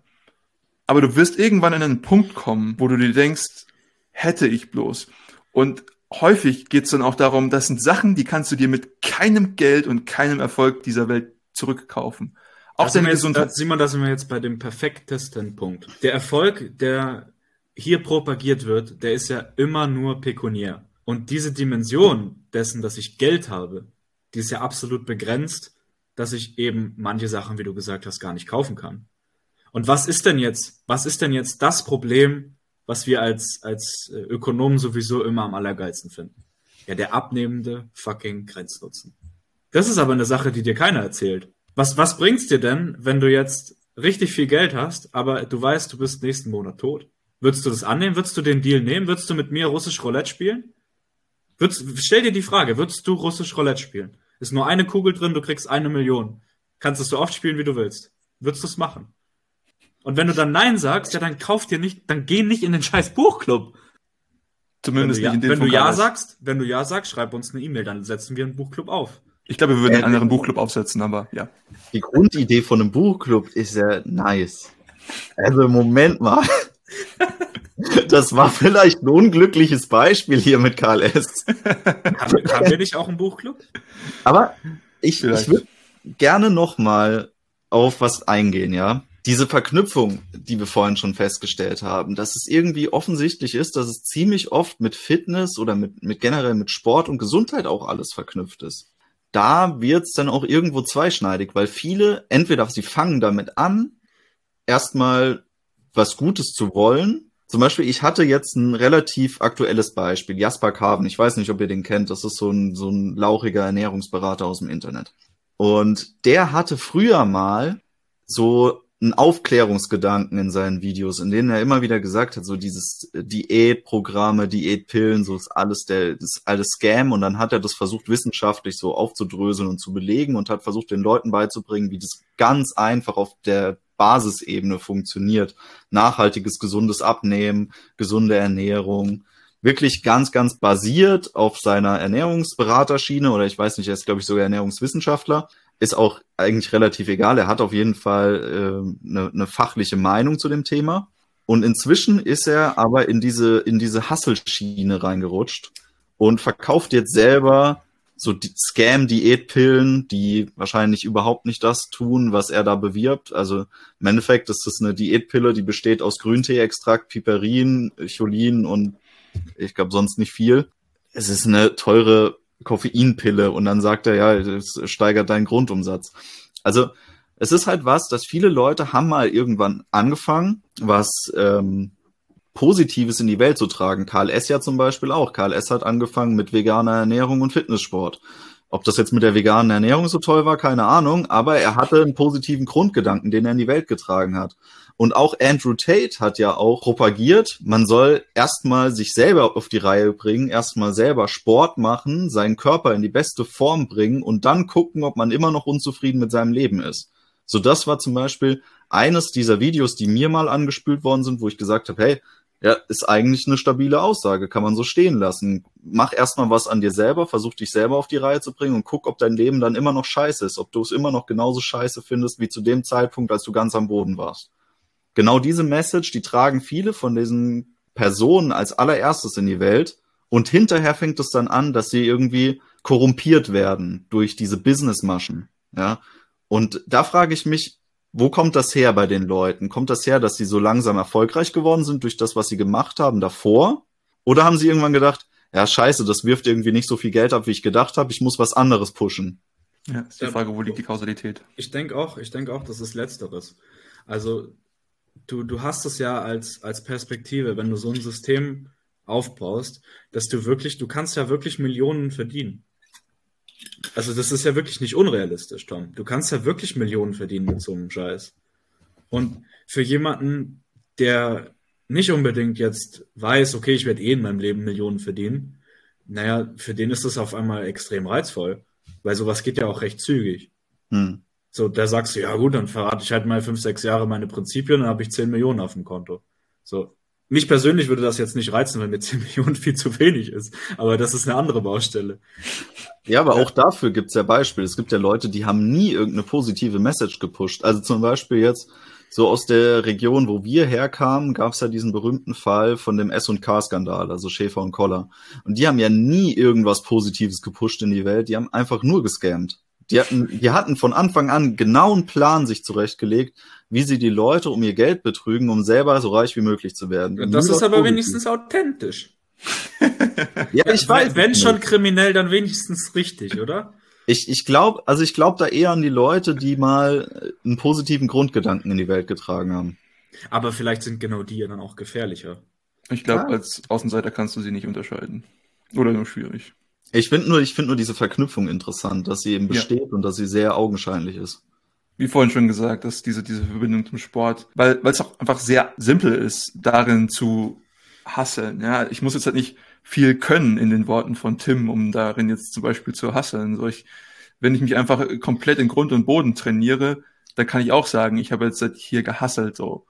Aber du wirst irgendwann in einen Punkt kommen, wo du dir denkst, hätte ich bloß. Und häufig geht es dann auch darum, das sind Sachen, die kannst du dir mit keinem Geld und keinem Erfolg dieser Welt zurückkaufen. Auch das deine Gesundheit. Simon, da sind wir jetzt bei dem perfektesten Punkt. Der Erfolg, der hier propagiert wird, der ist ja immer nur pekuniär. Und diese Dimension dessen, dass ich Geld habe, die ist ja absolut begrenzt, dass ich eben manche Sachen, wie du gesagt hast, gar nicht kaufen kann. Und was ist denn jetzt, was ist denn jetzt das Problem, was wir als, als äh, Ökonomen sowieso immer am allergeilsten finden. Ja, der abnehmende fucking Grenznutzen. Das ist aber eine Sache, die dir keiner erzählt. Was, was bringt's dir denn, wenn du jetzt richtig viel Geld hast, aber du weißt, du bist nächsten Monat tot? Würdest du das annehmen? Würdest du den Deal nehmen? Würdest du mit mir russisch Roulette spielen? Würdest, stell dir die Frage, würdest du russisch Roulette spielen? Ist nur eine Kugel drin, du kriegst eine Million. Kannst es so oft spielen, wie du willst. Würdest du es machen? Und wenn du dann Nein sagst, ja, dann kauf dir nicht, dann geh nicht in den scheiß Buchclub. Zumindest nicht in den Wenn du Ja sagst, wenn du Ja sagst, schreib uns eine E-Mail, dann setzen wir einen Buchclub auf. Ich glaube, wir würden einen anderen Buchclub aufsetzen, aber ja. Die Grundidee von einem Buchclub ist ja nice. Also, Moment mal. Das war vielleicht ein unglückliches Beispiel hier mit Karl S. haben, wir, haben wir nicht auch einen Buchclub? Aber ich, ich würde gerne noch mal auf was eingehen, ja diese Verknüpfung, die wir vorhin schon festgestellt haben, dass es irgendwie offensichtlich ist, dass es ziemlich oft mit Fitness oder mit, mit generell mit Sport und Gesundheit auch alles verknüpft ist. Da wird es dann auch irgendwo zweischneidig, weil viele entweder sie fangen damit an, erstmal was Gutes zu wollen. Zum Beispiel, ich hatte jetzt ein relativ aktuelles Beispiel, Jasper Carven. Ich weiß nicht, ob ihr den kennt. Das ist so ein, so ein lauchiger Ernährungsberater aus dem Internet. Und der hatte früher mal so einen Aufklärungsgedanken in seinen Videos, in denen er immer wieder gesagt hat, so dieses Diätprogramme, Diätpillen, so ist alles der, ist alles Scam. Und dann hat er das versucht wissenschaftlich so aufzudröseln und zu belegen und hat versucht den Leuten beizubringen, wie das ganz einfach auf der Basisebene funktioniert. Nachhaltiges, gesundes Abnehmen, gesunde Ernährung, wirklich ganz, ganz basiert auf seiner Ernährungsberaterschiene oder ich weiß nicht, er ist glaube ich sogar Ernährungswissenschaftler ist auch eigentlich relativ egal. Er hat auf jeden Fall äh, eine, eine fachliche Meinung zu dem Thema. Und inzwischen ist er aber in diese, in diese Hasselschiene reingerutscht und verkauft jetzt selber so Scam-Diätpillen, die wahrscheinlich überhaupt nicht das tun, was er da bewirbt. Also im Endeffekt ist das eine Diätpille, die besteht aus Grünteeextrakt, Piperin, Cholin und ich glaube sonst nicht viel. Es ist eine teure Koffeinpille und dann sagt er, ja, es steigert deinen Grundumsatz. Also es ist halt was, dass viele Leute haben mal irgendwann angefangen, was ähm, Positives in die Welt zu tragen. Karl S. ja zum Beispiel auch. Karl S. hat angefangen mit veganer Ernährung und Fitnesssport. Ob das jetzt mit der veganen Ernährung so toll war, keine Ahnung, aber er hatte einen positiven Grundgedanken, den er in die Welt getragen hat. Und auch Andrew Tate hat ja auch propagiert, man soll erstmal sich selber auf die Reihe bringen, erstmal selber Sport machen, seinen Körper in die beste Form bringen und dann gucken, ob man immer noch unzufrieden mit seinem Leben ist. So, das war zum Beispiel eines dieser Videos, die mir mal angespült worden sind, wo ich gesagt habe, hey, ja, ist eigentlich eine stabile Aussage, kann man so stehen lassen. Mach erstmal was an dir selber, versuch dich selber auf die Reihe zu bringen und guck, ob dein Leben dann immer noch scheiße ist, ob du es immer noch genauso scheiße findest wie zu dem Zeitpunkt, als du ganz am Boden warst genau diese Message, die tragen viele von diesen Personen als allererstes in die Welt. Und hinterher fängt es dann an, dass sie irgendwie korrumpiert werden durch diese Businessmaschen. Ja. Und da frage ich mich, wo kommt das her bei den Leuten? Kommt das her, dass sie so langsam erfolgreich geworden sind durch das, was sie gemacht haben davor? Oder haben sie irgendwann gedacht, ja, scheiße, das wirft irgendwie nicht so viel Geld ab, wie ich gedacht habe, ich muss was anderes pushen? Ja, ist die Frage, wo liegt die Kausalität? Ich denke auch, ich denke auch, das ist Letzteres. Also du, du hast es ja als, als Perspektive, wenn du so ein System aufbaust, dass du wirklich, du kannst ja wirklich Millionen verdienen. Also das ist ja wirklich nicht unrealistisch, Tom. Du kannst ja wirklich Millionen verdienen mit so einem Scheiß. Und für jemanden, der nicht unbedingt jetzt weiß, okay, ich werde eh in meinem Leben Millionen verdienen, naja, für den ist das auf einmal extrem reizvoll, weil sowas geht ja auch recht zügig. Hm. So, da sagst du, ja gut, dann verrate ich halt mal fünf, sechs Jahre meine Prinzipien, dann habe ich zehn Millionen auf dem Konto. So. Mich persönlich würde das jetzt nicht reizen, weil mir zehn Millionen viel zu wenig ist. Aber das ist eine andere Baustelle. Ja, aber auch dafür gibt's ja Beispiele. Es gibt ja Leute, die haben nie irgendeine positive Message gepusht. Also zum Beispiel jetzt so aus der Region, wo wir herkamen, gab's ja diesen berühmten Fall von dem S&K-Skandal, also Schäfer und Koller. Und die haben ja nie irgendwas Positives gepusht in die Welt. Die haben einfach nur gescammt. Die hatten, die hatten von Anfang an genau einen Plan sich zurechtgelegt, wie sie die Leute um ihr Geld betrügen, um selber so reich wie möglich zu werden. das Nur ist aber wenigstens authentisch. ja, ich weiß. Wenn schon kriminell, dann wenigstens richtig, oder? Ich, ich glaube, also ich glaube da eher an die Leute, die mal einen positiven Grundgedanken in die Welt getragen haben. Aber vielleicht sind genau die ja dann auch gefährlicher. Ich glaube, ja. als Außenseiter kannst du sie nicht unterscheiden. Oder nur schwierig. Ich finde nur, ich finde nur diese Verknüpfung interessant, dass sie eben besteht ja. und dass sie sehr augenscheinlich ist. Wie vorhin schon gesagt, dass diese, diese Verbindung zum Sport, weil, weil es auch einfach sehr simpel ist, darin zu hasseln. Ja, ich muss jetzt halt nicht viel können in den Worten von Tim, um darin jetzt zum Beispiel zu hasseln. So ich, wenn ich mich einfach komplett in Grund und Boden trainiere, dann kann ich auch sagen, ich habe jetzt halt hier gehasselt so.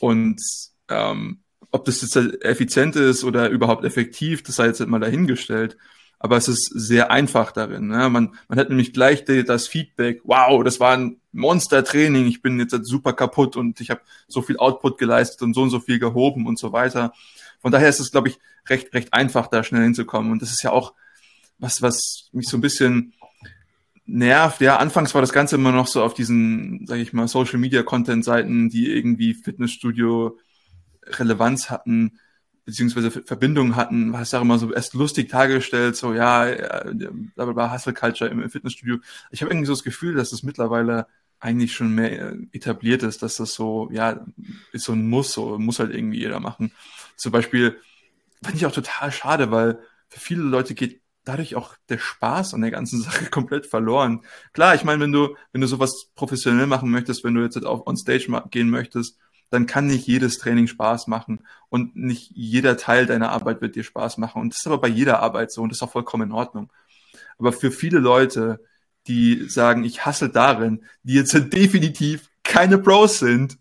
Und ähm, ob das jetzt halt effizient ist oder überhaupt effektiv, das sei jetzt halt mal dahingestellt aber es ist sehr einfach darin. Ne? Man, man hat nämlich gleich das Feedback, wow, das war ein Monster-Training, ich bin jetzt super kaputt und ich habe so viel Output geleistet und so und so viel gehoben und so weiter. Von daher ist es, glaube ich, recht, recht einfach, da schnell hinzukommen. Und das ist ja auch was, was mich so ein bisschen nervt. Ja, anfangs war das Ganze immer noch so auf diesen, sage ich mal, Social-Media-Content-Seiten, die irgendwie Fitnessstudio Relevanz hatten beziehungsweise Verbindungen hatten, war es auch immer so erst lustig dargestellt, so ja, da war Hustle Culture im Fitnessstudio. Ich habe irgendwie so das Gefühl, dass es mittlerweile eigentlich schon mehr etabliert ist, dass das so, ja, ist so ein Muss, so muss halt irgendwie jeder machen. Zum Beispiel fand ich auch total schade, weil für viele Leute geht dadurch auch der Spaß an der ganzen Sache komplett verloren. Klar, ich meine, wenn du, wenn du sowas professionell machen möchtest, wenn du jetzt auf on Stage gehen möchtest, dann kann nicht jedes Training Spaß machen und nicht jeder Teil deiner Arbeit wird dir Spaß machen. Und das ist aber bei jeder Arbeit so und das ist auch vollkommen in Ordnung. Aber für viele Leute, die sagen, ich hasse darin, die jetzt definitiv keine Pros sind,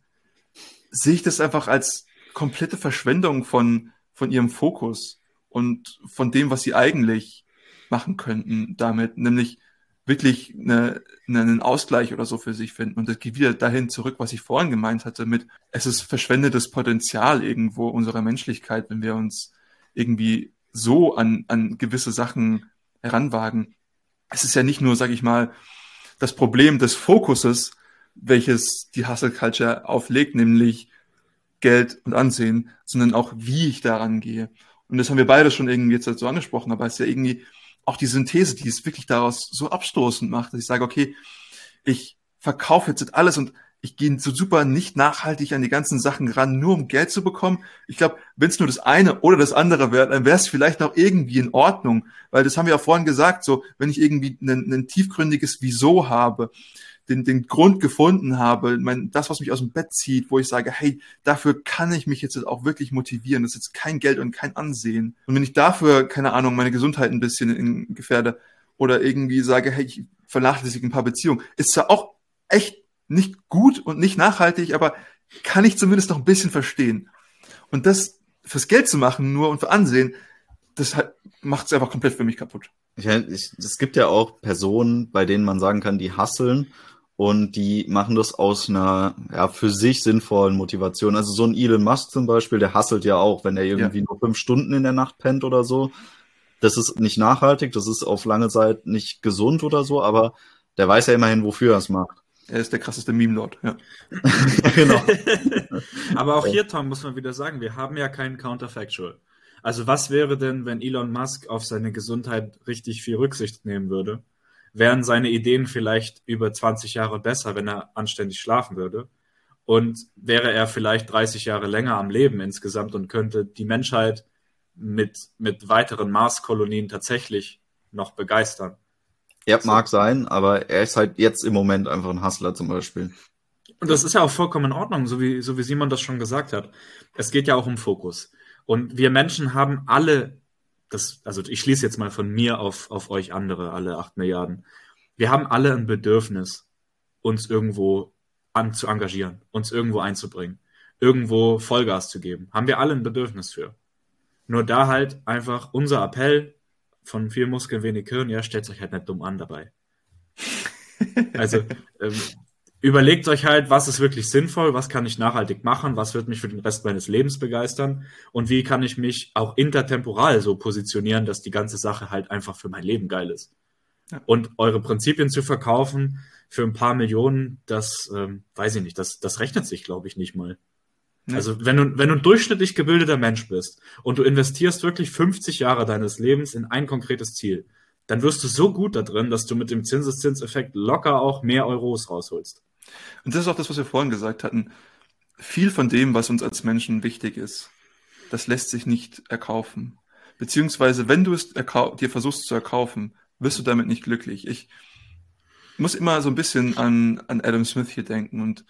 sehe ich das einfach als komplette Verschwendung von, von ihrem Fokus und von dem, was sie eigentlich machen könnten damit, nämlich wirklich eine, einen Ausgleich oder so für sich finden. Und das geht wieder dahin zurück, was ich vorhin gemeint hatte, mit es ist verschwendetes Potenzial irgendwo unserer Menschlichkeit, wenn wir uns irgendwie so an, an gewisse Sachen heranwagen. Es ist ja nicht nur, sag ich mal, das Problem des Fokuses, welches die Hustle Culture auflegt, nämlich Geld und Ansehen, sondern auch, wie ich daran gehe. Und das haben wir beide schon irgendwie jetzt so angesprochen, aber es ist ja irgendwie auch die Synthese, die es wirklich daraus so abstoßend macht, dass ich sage, okay, ich verkaufe jetzt alles und ich gehe so super nicht nachhaltig an die ganzen Sachen ran, nur um Geld zu bekommen. Ich glaube, wenn es nur das eine oder das andere wäre, dann wäre es vielleicht noch irgendwie in Ordnung, weil das haben wir ja vorhin gesagt, so wenn ich irgendwie ein, ein tiefgründiges Wieso habe, den, den Grund gefunden habe, mein, das, was mich aus dem Bett zieht, wo ich sage, hey, dafür kann ich mich jetzt auch wirklich motivieren. Das ist jetzt kein Geld und kein Ansehen. Und wenn ich dafür, keine Ahnung, meine Gesundheit ein bisschen in, gefährde oder irgendwie sage, hey, ich vernachlässige ein paar Beziehungen, ist ja auch echt nicht gut und nicht nachhaltig, aber kann ich zumindest noch ein bisschen verstehen. Und das fürs Geld zu machen, nur und für Ansehen, das macht es einfach komplett für mich kaputt. Ich, ich, es gibt ja auch Personen, bei denen man sagen kann, die hasseln und die machen das aus einer ja, für sich sinnvollen Motivation. Also so ein Elon Musk zum Beispiel, der hasselt ja auch, wenn er irgendwie ja. nur fünf Stunden in der Nacht pennt oder so. Das ist nicht nachhaltig, das ist auf lange Zeit nicht gesund oder so, aber der weiß ja immerhin, wofür er es macht. Er ist der krasseste Meme-Lord, ja. genau. aber auch hier, Tom, muss man wieder sagen, wir haben ja keinen Counterfactual. Also was wäre denn, wenn Elon Musk auf seine Gesundheit richtig viel Rücksicht nehmen würde? Wären seine Ideen vielleicht über 20 Jahre besser, wenn er anständig schlafen würde. Und wäre er vielleicht 30 Jahre länger am Leben insgesamt und könnte die Menschheit mit, mit weiteren Marskolonien tatsächlich noch begeistern. Er so. mag sein, aber er ist halt jetzt im Moment einfach ein Hustler zum Beispiel. Und das ist ja auch vollkommen in Ordnung, so wie, so wie Simon das schon gesagt hat. Es geht ja auch um Fokus. Und wir Menschen haben alle das, also ich schließe jetzt mal von mir auf, auf euch andere, alle acht Milliarden. Wir haben alle ein Bedürfnis, uns irgendwo an zu engagieren, uns irgendwo einzubringen, irgendwo Vollgas zu geben. Haben wir alle ein Bedürfnis für. Nur da halt einfach unser Appell von viel Muskeln, wenig Hirn, ja, stellt euch halt nicht dumm an dabei. Also ähm, überlegt euch halt, was ist wirklich sinnvoll, was kann ich nachhaltig machen, was wird mich für den Rest meines Lebens begeistern und wie kann ich mich auch intertemporal so positionieren, dass die ganze Sache halt einfach für mein Leben geil ist. Ja. Und eure Prinzipien zu verkaufen für ein paar Millionen, das ähm, weiß ich nicht, das, das rechnet sich, glaube ich, nicht mal. Ja. Also wenn du, wenn du ein durchschnittlich gebildeter Mensch bist und du investierst wirklich 50 Jahre deines Lebens in ein konkretes Ziel, dann wirst du so gut da drin, dass du mit dem Zinseszinseffekt locker auch mehr Euros rausholst. Und das ist auch das, was wir vorhin gesagt hatten. Viel von dem, was uns als Menschen wichtig ist, das lässt sich nicht erkaufen. Beziehungsweise, wenn du es dir versuchst zu erkaufen, wirst du damit nicht glücklich. Ich muss immer so ein bisschen an, an Adam Smith hier denken und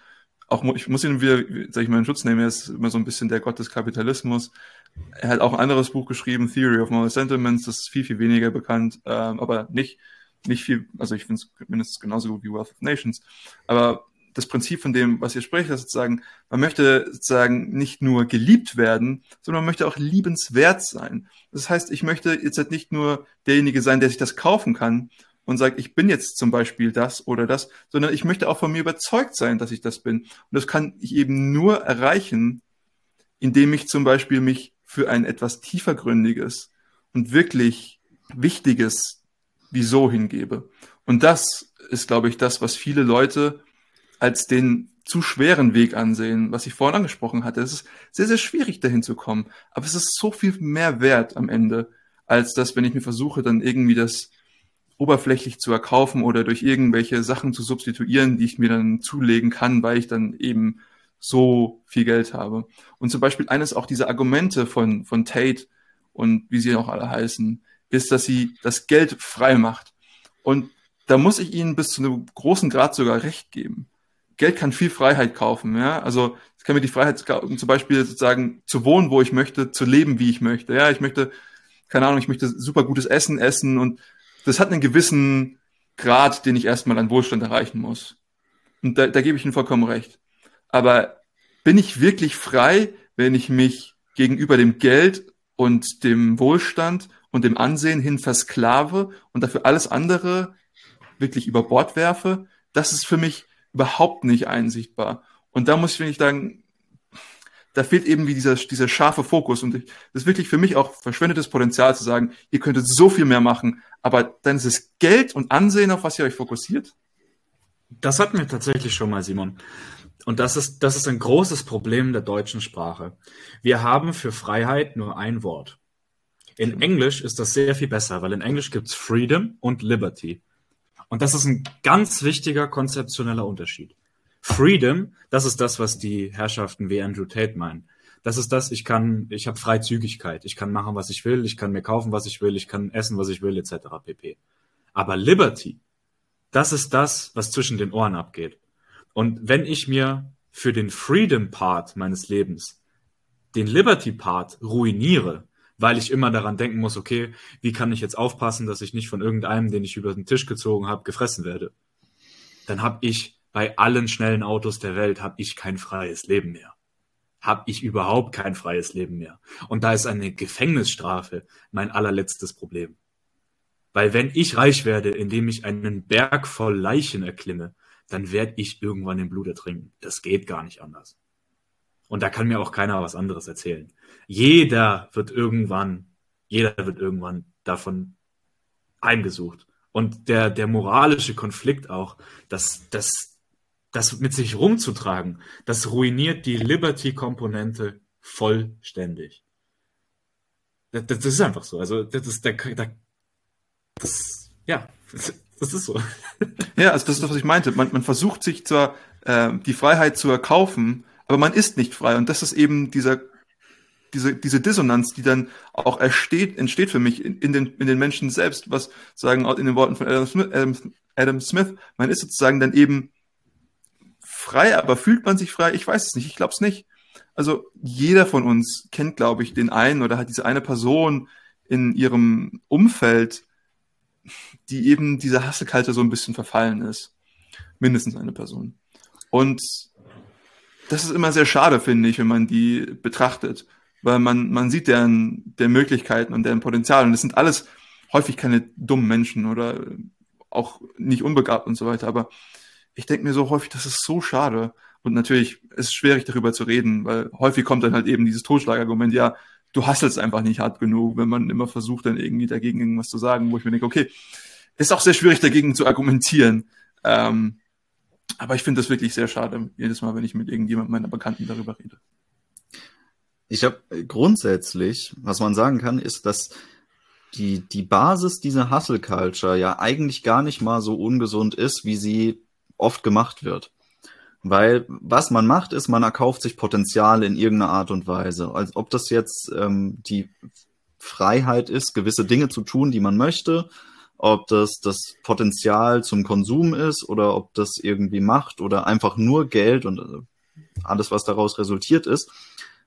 auch, ich muss ihn wieder, sag ich mal, in Schutz nehmen, er ist immer so ein bisschen der Gott des Kapitalismus. Er hat auch ein anderes Buch geschrieben, Theory of Moral Sentiments, das ist viel, viel weniger bekannt, ähm, aber nicht, nicht viel, also ich finde es mindestens genauso gut wie Wealth of Nations. Aber das Prinzip von dem, was ihr sprecht, ist sozusagen, man möchte sozusagen nicht nur geliebt werden, sondern man möchte auch liebenswert sein. Das heißt, ich möchte jetzt halt nicht nur derjenige sein, der sich das kaufen kann und sagt, ich bin jetzt zum Beispiel das oder das, sondern ich möchte auch von mir überzeugt sein, dass ich das bin. Und das kann ich eben nur erreichen, indem ich zum Beispiel mich für ein etwas tiefergründiges und wirklich wichtiges Wieso hingebe. Und das ist, glaube ich, das, was viele Leute als den zu schweren Weg ansehen, was ich vorhin angesprochen hatte. Es ist sehr, sehr schwierig, dahin zu kommen. Aber es ist so viel mehr wert am Ende, als das, wenn ich mir versuche, dann irgendwie das oberflächlich zu erkaufen oder durch irgendwelche Sachen zu substituieren, die ich mir dann zulegen kann, weil ich dann eben so viel Geld habe. Und zum Beispiel eines auch dieser Argumente von, von Tate und wie sie auch alle heißen, ist, dass sie das Geld frei macht. Und da muss ich Ihnen bis zu einem großen Grad sogar recht geben. Geld kann viel Freiheit kaufen, ja. Also es kann mir die Freiheit zum Beispiel sozusagen zu wohnen, wo ich möchte, zu leben, wie ich möchte. Ja, ich möchte, keine Ahnung, ich möchte super gutes Essen essen und das hat einen gewissen Grad, den ich erstmal an Wohlstand erreichen muss. Und da, da gebe ich Ihnen vollkommen recht. Aber bin ich wirklich frei, wenn ich mich gegenüber dem Geld und dem Wohlstand und dem Ansehen hin versklave und dafür alles andere wirklich über Bord werfe? Das ist für mich überhaupt nicht einsichtbar. Und da muss ich wirklich sagen, da fehlt eben wie dieser, dieser scharfe Fokus. Und ich, das ist wirklich für mich auch verschwendetes Potenzial zu sagen, ihr könntet so viel mehr machen, aber dann ist es Geld und Ansehen, auf was ihr euch fokussiert. Das hatten wir tatsächlich schon mal, Simon. Und das ist, das ist ein großes Problem der deutschen Sprache. Wir haben für Freiheit nur ein Wort. In Englisch ist das sehr viel besser, weil in Englisch gibt's Freedom und Liberty. Und das ist ein ganz wichtiger konzeptioneller Unterschied. Freedom, das ist das, was die Herrschaften wie Andrew Tate meinen. Das ist das, ich kann, ich habe Freizügigkeit, ich kann machen, was ich will, ich kann mir kaufen, was ich will, ich kann essen, was ich will, etc. pp. Aber Liberty, das ist das, was zwischen den Ohren abgeht. Und wenn ich mir für den Freedom-Part meines Lebens den Liberty-Part ruiniere, weil ich immer daran denken muss, okay, wie kann ich jetzt aufpassen, dass ich nicht von irgendeinem, den ich über den Tisch gezogen habe, gefressen werde. Dann habe ich bei allen schnellen Autos der Welt habe ich kein freies Leben mehr. Habe ich überhaupt kein freies Leben mehr. Und da ist eine Gefängnisstrafe mein allerletztes Problem. Weil wenn ich reich werde, indem ich einen Berg voll Leichen erklimme, dann werde ich irgendwann den Blut ertrinken. Das geht gar nicht anders. Und da kann mir auch keiner was anderes erzählen. Jeder wird irgendwann, jeder wird irgendwann davon heimgesucht. Und der, der moralische Konflikt auch, das, das, das mit sich rumzutragen, das ruiniert die Liberty-Komponente vollständig. Das, das, ist einfach so. Also, das ist der, der das, ja, das ist so. Ja, also das ist das, was ich meinte. Man, man versucht sich zwar äh, die Freiheit zu erkaufen, aber man ist nicht frei. Und das ist eben dieser, diese, diese Dissonanz, die dann auch entsteht, entsteht für mich in, in, den, in den Menschen selbst, was sagen in den Worten von Adam Smith, Adam, Adam Smith, man ist sozusagen dann eben frei, aber fühlt man sich frei? Ich weiß es nicht, ich glaube es nicht. Also jeder von uns kennt, glaube ich, den einen oder hat diese eine Person in ihrem Umfeld, die eben dieser Hasselkalte so ein bisschen verfallen ist. Mindestens eine Person. Und das ist immer sehr schade, finde ich, wenn man die betrachtet, weil man, man sieht deren, deren Möglichkeiten und deren Potenzial. Und das sind alles häufig keine dummen Menschen oder auch nicht unbegabt und so weiter. Aber ich denke mir so häufig, das ist so schade. Und natürlich ist es schwierig, darüber zu reden, weil häufig kommt dann halt eben dieses Totschlagargument, ja, du hasselst einfach nicht hart genug, wenn man immer versucht, dann irgendwie dagegen irgendwas zu sagen, wo ich mir denke, okay, ist auch sehr schwierig, dagegen zu argumentieren. Ähm, aber ich finde das wirklich sehr schade, jedes Mal, wenn ich mit irgendjemandem meiner Bekannten darüber rede. Ich habe grundsätzlich, was man sagen kann, ist, dass die, die Basis dieser Hustle Culture ja eigentlich gar nicht mal so ungesund ist, wie sie oft gemacht wird. Weil was man macht, ist, man erkauft sich Potenzial in irgendeiner Art und Weise. Als ob das jetzt ähm, die Freiheit ist, gewisse Dinge zu tun, die man möchte, ob das das Potenzial zum Konsum ist oder ob das irgendwie Macht oder einfach nur Geld und äh, alles, was daraus resultiert ist.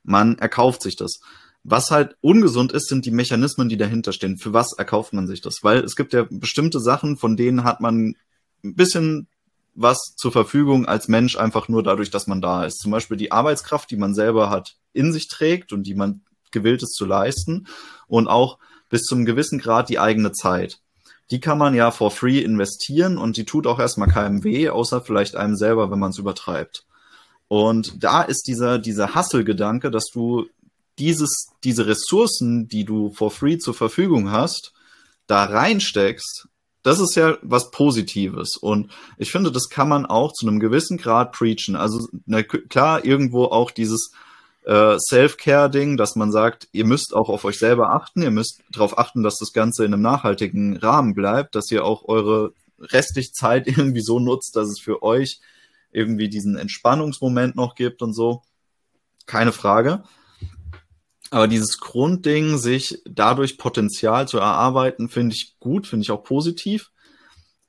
Man erkauft sich das. Was halt ungesund ist, sind die Mechanismen, die dahinter stehen. Für was erkauft man sich das? Weil es gibt ja bestimmte Sachen, von denen hat man ein bisschen was zur Verfügung als Mensch einfach nur dadurch, dass man da ist. Zum Beispiel die Arbeitskraft, die man selber hat, in sich trägt und die man gewillt ist zu leisten und auch bis zum gewissen Grad die eigene Zeit die kann man ja for free investieren und die tut auch erstmal keinem weh, außer vielleicht einem selber, wenn man es übertreibt. Und da ist dieser, dieser Hustle-Gedanke, dass du dieses, diese Ressourcen, die du for free zur Verfügung hast, da reinsteckst, das ist ja was Positives. Und ich finde, das kann man auch zu einem gewissen Grad preachen. Also, na, klar, irgendwo auch dieses, äh, Self-Care-Ding, dass man sagt, ihr müsst auch auf euch selber achten, ihr müsst darauf achten, dass das Ganze in einem nachhaltigen Rahmen bleibt, dass ihr auch eure restliche Zeit irgendwie so nutzt, dass es für euch irgendwie diesen Entspannungsmoment noch gibt und so. Keine Frage. Aber dieses Grundding, sich dadurch Potenzial zu erarbeiten, finde ich gut, finde ich auch positiv.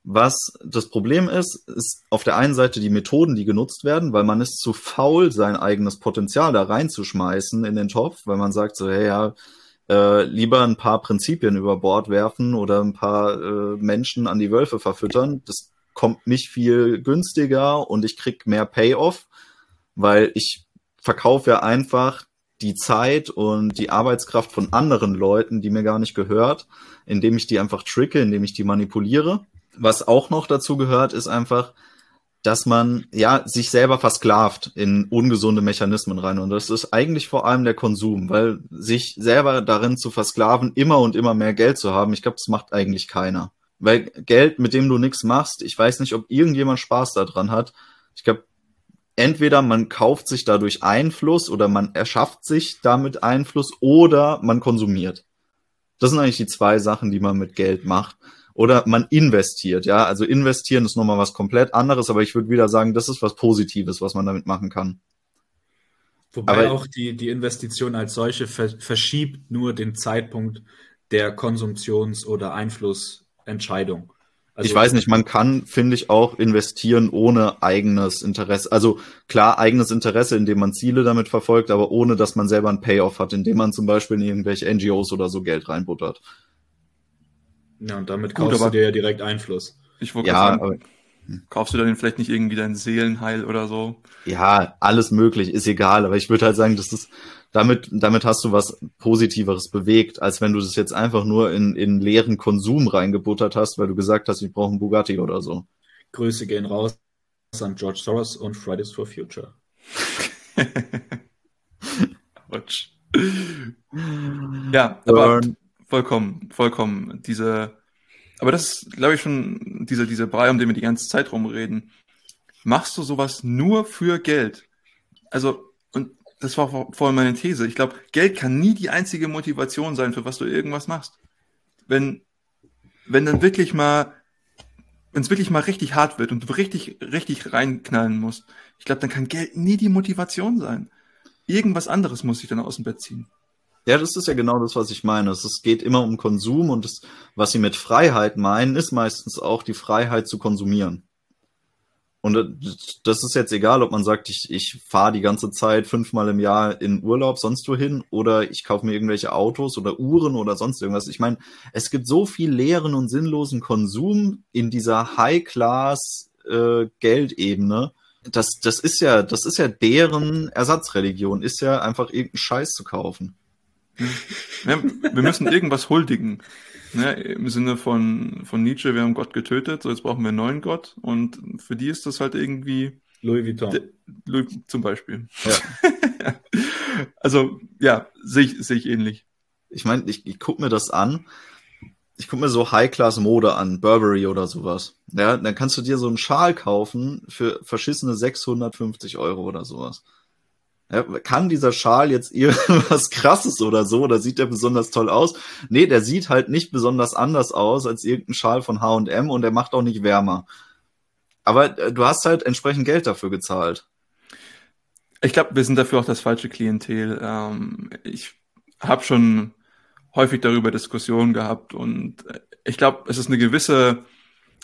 Was das Problem ist, ist auf der einen Seite die Methoden, die genutzt werden, weil man ist zu faul, sein eigenes Potenzial da reinzuschmeißen in den Topf, weil man sagt so, hey, ja, äh, lieber ein paar Prinzipien über Bord werfen oder ein paar äh, Menschen an die Wölfe verfüttern. Das kommt nicht viel günstiger und ich krieg mehr Payoff, weil ich verkaufe ja einfach die Zeit und die Arbeitskraft von anderen Leuten, die mir gar nicht gehört, indem ich die einfach tricke, indem ich die manipuliere. Was auch noch dazu gehört, ist einfach, dass man ja sich selber versklavt in ungesunde Mechanismen rein. Und das ist eigentlich vor allem der Konsum, weil sich selber darin zu versklaven, immer und immer mehr Geld zu haben, ich glaube, das macht eigentlich keiner. Weil Geld, mit dem du nichts machst, ich weiß nicht, ob irgendjemand Spaß daran hat. Ich glaube, entweder man kauft sich dadurch Einfluss oder man erschafft sich damit Einfluss oder man konsumiert. Das sind eigentlich die zwei Sachen, die man mit Geld macht. Oder man investiert, ja. Also investieren ist nochmal was komplett anderes, aber ich würde wieder sagen, das ist was Positives, was man damit machen kann. Wobei aber, auch die, die Investition als solche verschiebt nur den Zeitpunkt der Konsumptions- oder Einflussentscheidung. Also, ich weiß nicht, man kann, finde ich, auch investieren ohne eigenes Interesse. Also klar, eigenes Interesse, indem man Ziele damit verfolgt, aber ohne, dass man selber einen Payoff hat, indem man zum Beispiel in irgendwelche NGOs oder so Geld reinbuttert. Ja, und damit kaufst Gut, du dir ja direkt Einfluss. Ich wollte ja, sagen, aber, kaufst du dann vielleicht nicht irgendwie dein Seelenheil oder so? Ja, alles möglich, ist egal, aber ich würde halt sagen, das ist, damit, damit hast du was Positiveres bewegt, als wenn du das jetzt einfach nur in, in leeren Konsum reingebuttert hast, weil du gesagt hast, ich brauche einen Bugatti oder so. Grüße gehen raus an George Soros und Fridays for Future. ja, aber vollkommen, vollkommen. Diese, aber das ist, glaube ich, schon dieser, dieser Brei, um den wir die ganze Zeit rumreden. Machst du sowas nur für Geld? Also, das war vorhin meine These. Ich glaube, Geld kann nie die einzige Motivation sein, für was du irgendwas machst. Wenn, wenn dann wirklich mal, wenn es wirklich mal richtig hart wird und du richtig, richtig reinknallen musst, ich glaube, dann kann Geld nie die Motivation sein. Irgendwas anderes muss sich dann aus dem Bett ziehen. Ja, das ist ja genau das, was ich meine. Es geht immer um Konsum und das, was sie mit Freiheit meinen, ist meistens auch die Freiheit zu konsumieren. Und das ist jetzt egal, ob man sagt, ich, ich fahre die ganze Zeit fünfmal im Jahr in Urlaub sonst wohin oder ich kaufe mir irgendwelche Autos oder Uhren oder sonst irgendwas. Ich meine, es gibt so viel leeren und sinnlosen Konsum in dieser High-Class-Geldebene. Äh, das, das ist ja, das ist ja deren Ersatzreligion, ist ja einfach irgendeinen Scheiß zu kaufen. Ja, wir müssen irgendwas huldigen. Ne, Im Sinne von, von Nietzsche, wir haben Gott getötet, so jetzt brauchen wir einen neuen Gott. Und für die ist das halt irgendwie. Louis Vuitton. Louis, zum Beispiel. Ja. also, ja, sehe ich, seh ich ähnlich. Ich meine, ich, ich gucke mir das an. Ich gucke mir so High-Class-Mode an, Burberry oder sowas. Ja, dann kannst du dir so einen Schal kaufen für verschissene 650 Euro oder sowas. Kann dieser Schal jetzt irgendwas krasses oder so, oder sieht der besonders toll aus? Nee, der sieht halt nicht besonders anders aus als irgendein Schal von H&M und der macht auch nicht wärmer. Aber äh, du hast halt entsprechend Geld dafür gezahlt. Ich glaube, wir sind dafür auch das falsche Klientel. Ähm, ich habe schon häufig darüber Diskussionen gehabt und äh, ich glaube, es ist eine gewisse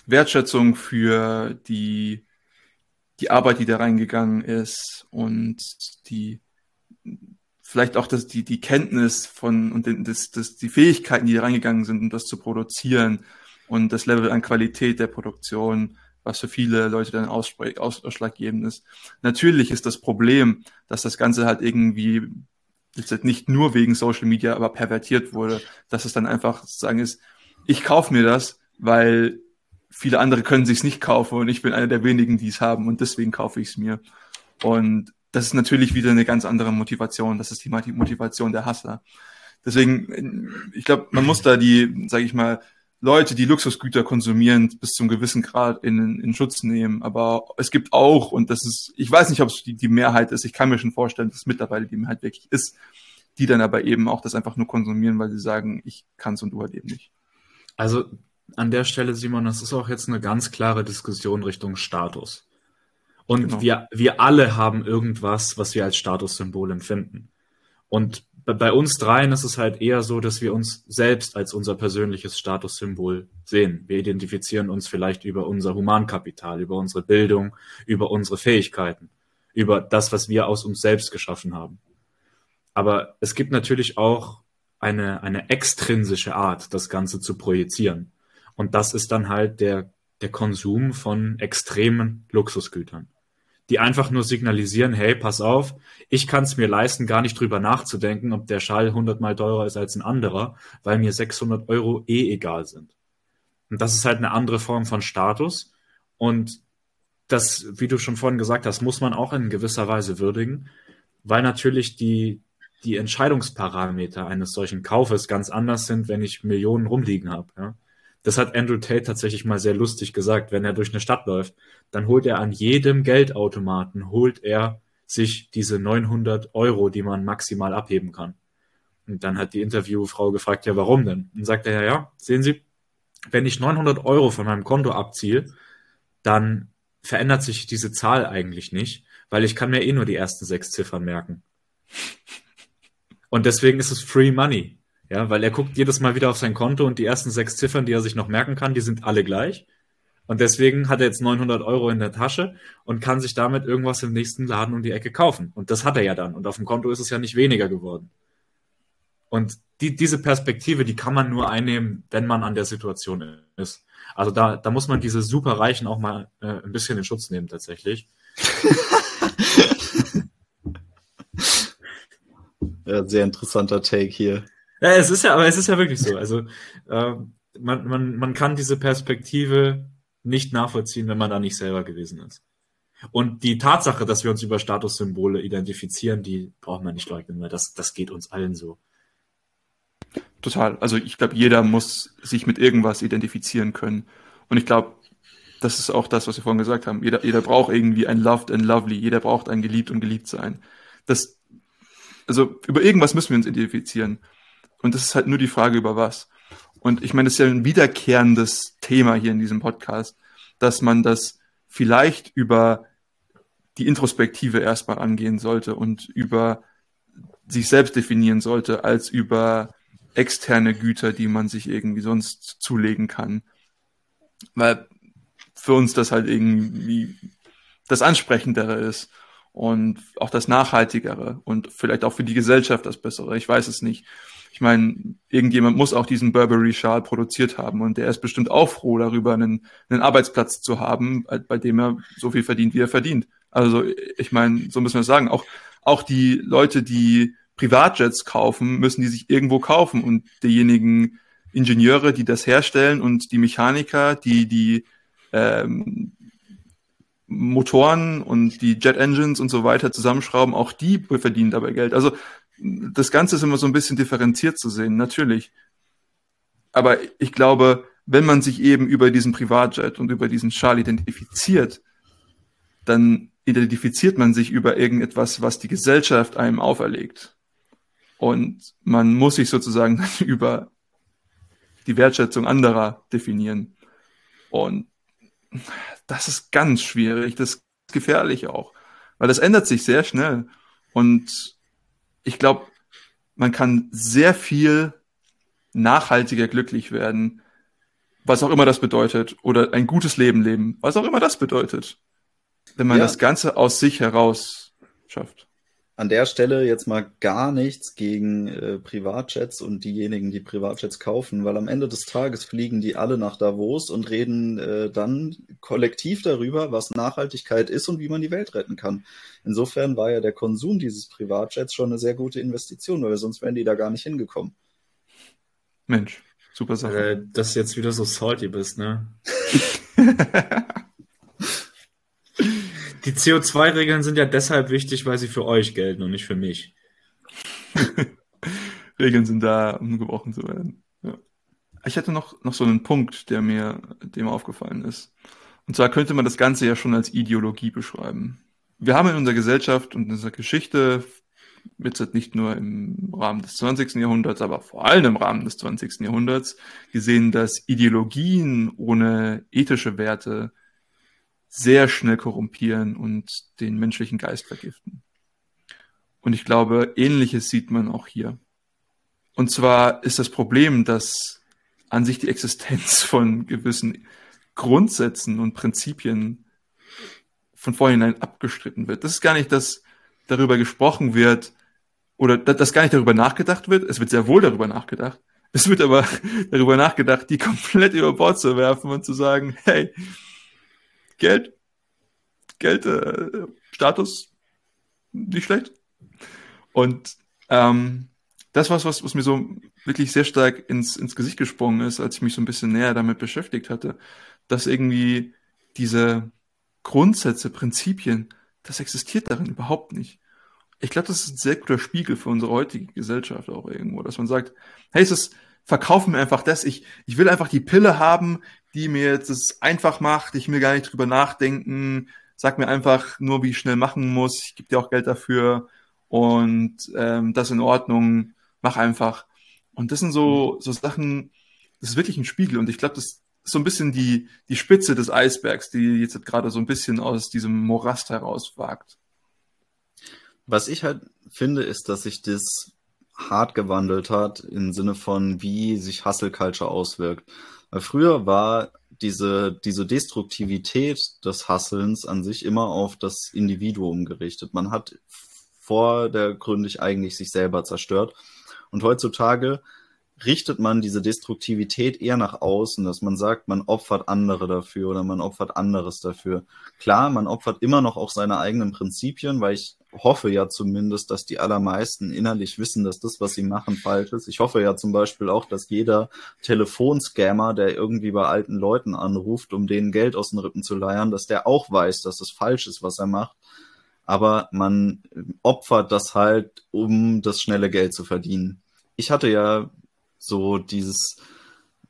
Wertschätzung für die die Arbeit, die da reingegangen ist und die vielleicht auch das, die, die Kenntnis von und das, das, die Fähigkeiten, die da reingegangen sind, um das zu produzieren und das Level an Qualität der Produktion, was für viele Leute dann ausschlaggebend ist. Natürlich ist das Problem, dass das Ganze halt irgendwie halt nicht nur wegen Social Media, aber pervertiert wurde, dass es dann einfach sozusagen ist, ich kaufe mir das, weil viele andere können sich's nicht kaufen und ich bin einer der wenigen, die es haben und deswegen kaufe ich es mir. Und das ist natürlich wieder eine ganz andere Motivation. Das ist die Motivation der Hasser. Deswegen, ich glaube, man muss da die, sage ich mal, Leute, die Luxusgüter konsumieren, bis zum gewissen Grad in, in Schutz nehmen. Aber es gibt auch, und das ist, ich weiß nicht, ob es die, die Mehrheit ist, ich kann mir schon vorstellen, dass es mittlerweile die Mehrheit wirklich ist, die dann aber eben auch das einfach nur konsumieren, weil sie sagen, ich kann es und du halt eben nicht. Also an der Stelle, Simon, das ist auch jetzt eine ganz klare Diskussion Richtung Status. Und genau. wir, wir alle haben irgendwas, was wir als Statussymbol empfinden. Und bei uns dreien ist es halt eher so, dass wir uns selbst als unser persönliches Statussymbol sehen. Wir identifizieren uns vielleicht über unser Humankapital, über unsere Bildung, über unsere Fähigkeiten, über das, was wir aus uns selbst geschaffen haben. Aber es gibt natürlich auch eine, eine extrinsische Art, das Ganze zu projizieren. Und das ist dann halt der, der Konsum von extremen Luxusgütern die einfach nur signalisieren, hey, pass auf, ich kann es mir leisten, gar nicht drüber nachzudenken, ob der Schall 100 mal teurer ist als ein anderer, weil mir 600 Euro eh egal sind. Und das ist halt eine andere Form von Status. Und das, wie du schon vorhin gesagt hast, muss man auch in gewisser Weise würdigen, weil natürlich die, die Entscheidungsparameter eines solchen Kaufes ganz anders sind, wenn ich Millionen rumliegen habe. Ja? Das hat Andrew Tate tatsächlich mal sehr lustig gesagt. Wenn er durch eine Stadt läuft, dann holt er an jedem Geldautomaten, holt er sich diese 900 Euro, die man maximal abheben kann. Und dann hat die Interviewfrau gefragt, ja, warum denn? Und sagt er, ja, ja, sehen Sie, wenn ich 900 Euro von meinem Konto abziehe, dann verändert sich diese Zahl eigentlich nicht, weil ich kann mir eh nur die ersten sechs Ziffern merken. Und deswegen ist es Free Money. Ja, weil er guckt jedes Mal wieder auf sein Konto und die ersten sechs Ziffern, die er sich noch merken kann, die sind alle gleich. Und deswegen hat er jetzt 900 Euro in der Tasche und kann sich damit irgendwas im nächsten Laden um die Ecke kaufen. Und das hat er ja dann. Und auf dem Konto ist es ja nicht weniger geworden. Und die, diese Perspektive, die kann man nur einnehmen, wenn man an der Situation ist. Also da, da muss man diese Superreichen auch mal äh, ein bisschen in Schutz nehmen tatsächlich. ja, sehr interessanter Take hier. Ja, es ist ja, aber es ist ja wirklich so. Also äh, man, man, man kann diese Perspektive nicht nachvollziehen, wenn man da nicht selber gewesen ist. Und die Tatsache, dass wir uns über Statussymbole identifizieren, die braucht man nicht leugnen, weil das, das geht uns allen so. Total. Also ich glaube, jeder muss sich mit irgendwas identifizieren können. Und ich glaube, das ist auch das, was wir vorhin gesagt haben. Jeder, jeder braucht irgendwie ein Loved and Lovely. Jeder braucht ein geliebt und geliebt sein. Das, also über irgendwas müssen wir uns identifizieren. Und das ist halt nur die Frage, über was. Und ich meine, das ist ja ein wiederkehrendes Thema hier in diesem Podcast, dass man das vielleicht über die Introspektive erstmal angehen sollte und über sich selbst definieren sollte, als über externe Güter, die man sich irgendwie sonst zulegen kann. Weil für uns das halt irgendwie das Ansprechendere ist und auch das Nachhaltigere und vielleicht auch für die Gesellschaft das Bessere. Ich weiß es nicht ich meine, irgendjemand muss auch diesen Burberry-Schal produziert haben und der ist bestimmt auch froh darüber, einen, einen Arbeitsplatz zu haben, bei dem er so viel verdient, wie er verdient. Also ich meine, so müssen wir es sagen. Auch, auch die Leute, die Privatjets kaufen, müssen die sich irgendwo kaufen und diejenigen Ingenieure, die das herstellen und die Mechaniker, die die ähm, Motoren und die Jet Engines und so weiter zusammenschrauben, auch die verdienen dabei Geld. Also das Ganze ist immer so ein bisschen differenziert zu sehen, natürlich. Aber ich glaube, wenn man sich eben über diesen Privatjet und über diesen Schal identifiziert, dann identifiziert man sich über irgendetwas, was die Gesellschaft einem auferlegt. Und man muss sich sozusagen über die Wertschätzung anderer definieren. Und das ist ganz schwierig, das ist gefährlich auch, weil das ändert sich sehr schnell. Und ich glaube, man kann sehr viel nachhaltiger glücklich werden, was auch immer das bedeutet, oder ein gutes Leben leben, was auch immer das bedeutet, wenn man ja. das Ganze aus sich heraus schafft an der Stelle jetzt mal gar nichts gegen äh, Privatjets und diejenigen, die Privatjets kaufen, weil am Ende des Tages fliegen die alle nach Davos und reden äh, dann kollektiv darüber, was Nachhaltigkeit ist und wie man die Welt retten kann. Insofern war ja der Konsum dieses Privatjets schon eine sehr gute Investition, weil sonst wären die da gar nicht hingekommen. Mensch, super Sache. Äh, dass du jetzt wieder so salty bist, ne? Die CO2-Regeln sind ja deshalb wichtig, weil sie für euch gelten und nicht für mich. Regeln sind da, um gebrochen zu werden. Ja. Ich hatte noch, noch so einen Punkt, der mir, der aufgefallen ist. Und zwar könnte man das Ganze ja schon als Ideologie beschreiben. Wir haben in unserer Gesellschaft und in unserer Geschichte, jetzt nicht nur im Rahmen des 20. Jahrhunderts, aber vor allem im Rahmen des 20. Jahrhunderts, gesehen, dass Ideologien ohne ethische Werte sehr schnell korrumpieren und den menschlichen Geist vergiften. Und ich glaube, ähnliches sieht man auch hier. Und zwar ist das Problem, dass an sich die Existenz von gewissen Grundsätzen und Prinzipien von vornherein abgestritten wird. Das ist gar nicht, dass darüber gesprochen wird oder dass gar nicht darüber nachgedacht wird. Es wird sehr wohl darüber nachgedacht. Es wird aber darüber nachgedacht, die komplett über Bord zu werfen und zu sagen, hey, Geld, Geld, äh, Status, nicht schlecht. Und ähm, das was, was, was mir so wirklich sehr stark ins, ins Gesicht gesprungen ist, als ich mich so ein bisschen näher damit beschäftigt hatte, dass irgendwie diese Grundsätze, Prinzipien, das existiert darin überhaupt nicht. Ich glaube, das ist ein sehr guter Spiegel für unsere heutige Gesellschaft auch irgendwo, dass man sagt, hey, es ist, verkaufen mir einfach das, ich, ich will einfach die Pille haben, die mir jetzt es einfach macht, ich will gar nicht drüber nachdenken, sag mir einfach nur, wie ich schnell machen muss, ich gebe dir auch Geld dafür und ähm, das in Ordnung, mach einfach. Und das sind so, so Sachen, das ist wirklich ein Spiegel und ich glaube, das ist so ein bisschen die, die Spitze des Eisbergs, die jetzt gerade so ein bisschen aus diesem Morast herauswagt. Was ich halt finde, ist, dass sich das hart gewandelt hat im Sinne von, wie sich Hustle Culture auswirkt. Weil früher war diese, diese Destruktivität des Hustlens an sich immer auf das Individuum gerichtet. Man hat vordergründig eigentlich sich selber zerstört. Und heutzutage richtet man diese Destruktivität eher nach außen, dass man sagt, man opfert andere dafür oder man opfert anderes dafür. Klar, man opfert immer noch auch seine eigenen Prinzipien, weil ich hoffe ja zumindest, dass die allermeisten innerlich wissen, dass das, was sie machen, falsch ist. Ich hoffe ja zum Beispiel auch, dass jeder Telefonscammer, der irgendwie bei alten Leuten anruft, um denen Geld aus den Rippen zu leiern, dass der auch weiß, dass es falsch ist, was er macht. Aber man opfert das halt, um das schnelle Geld zu verdienen. Ich hatte ja so dieses,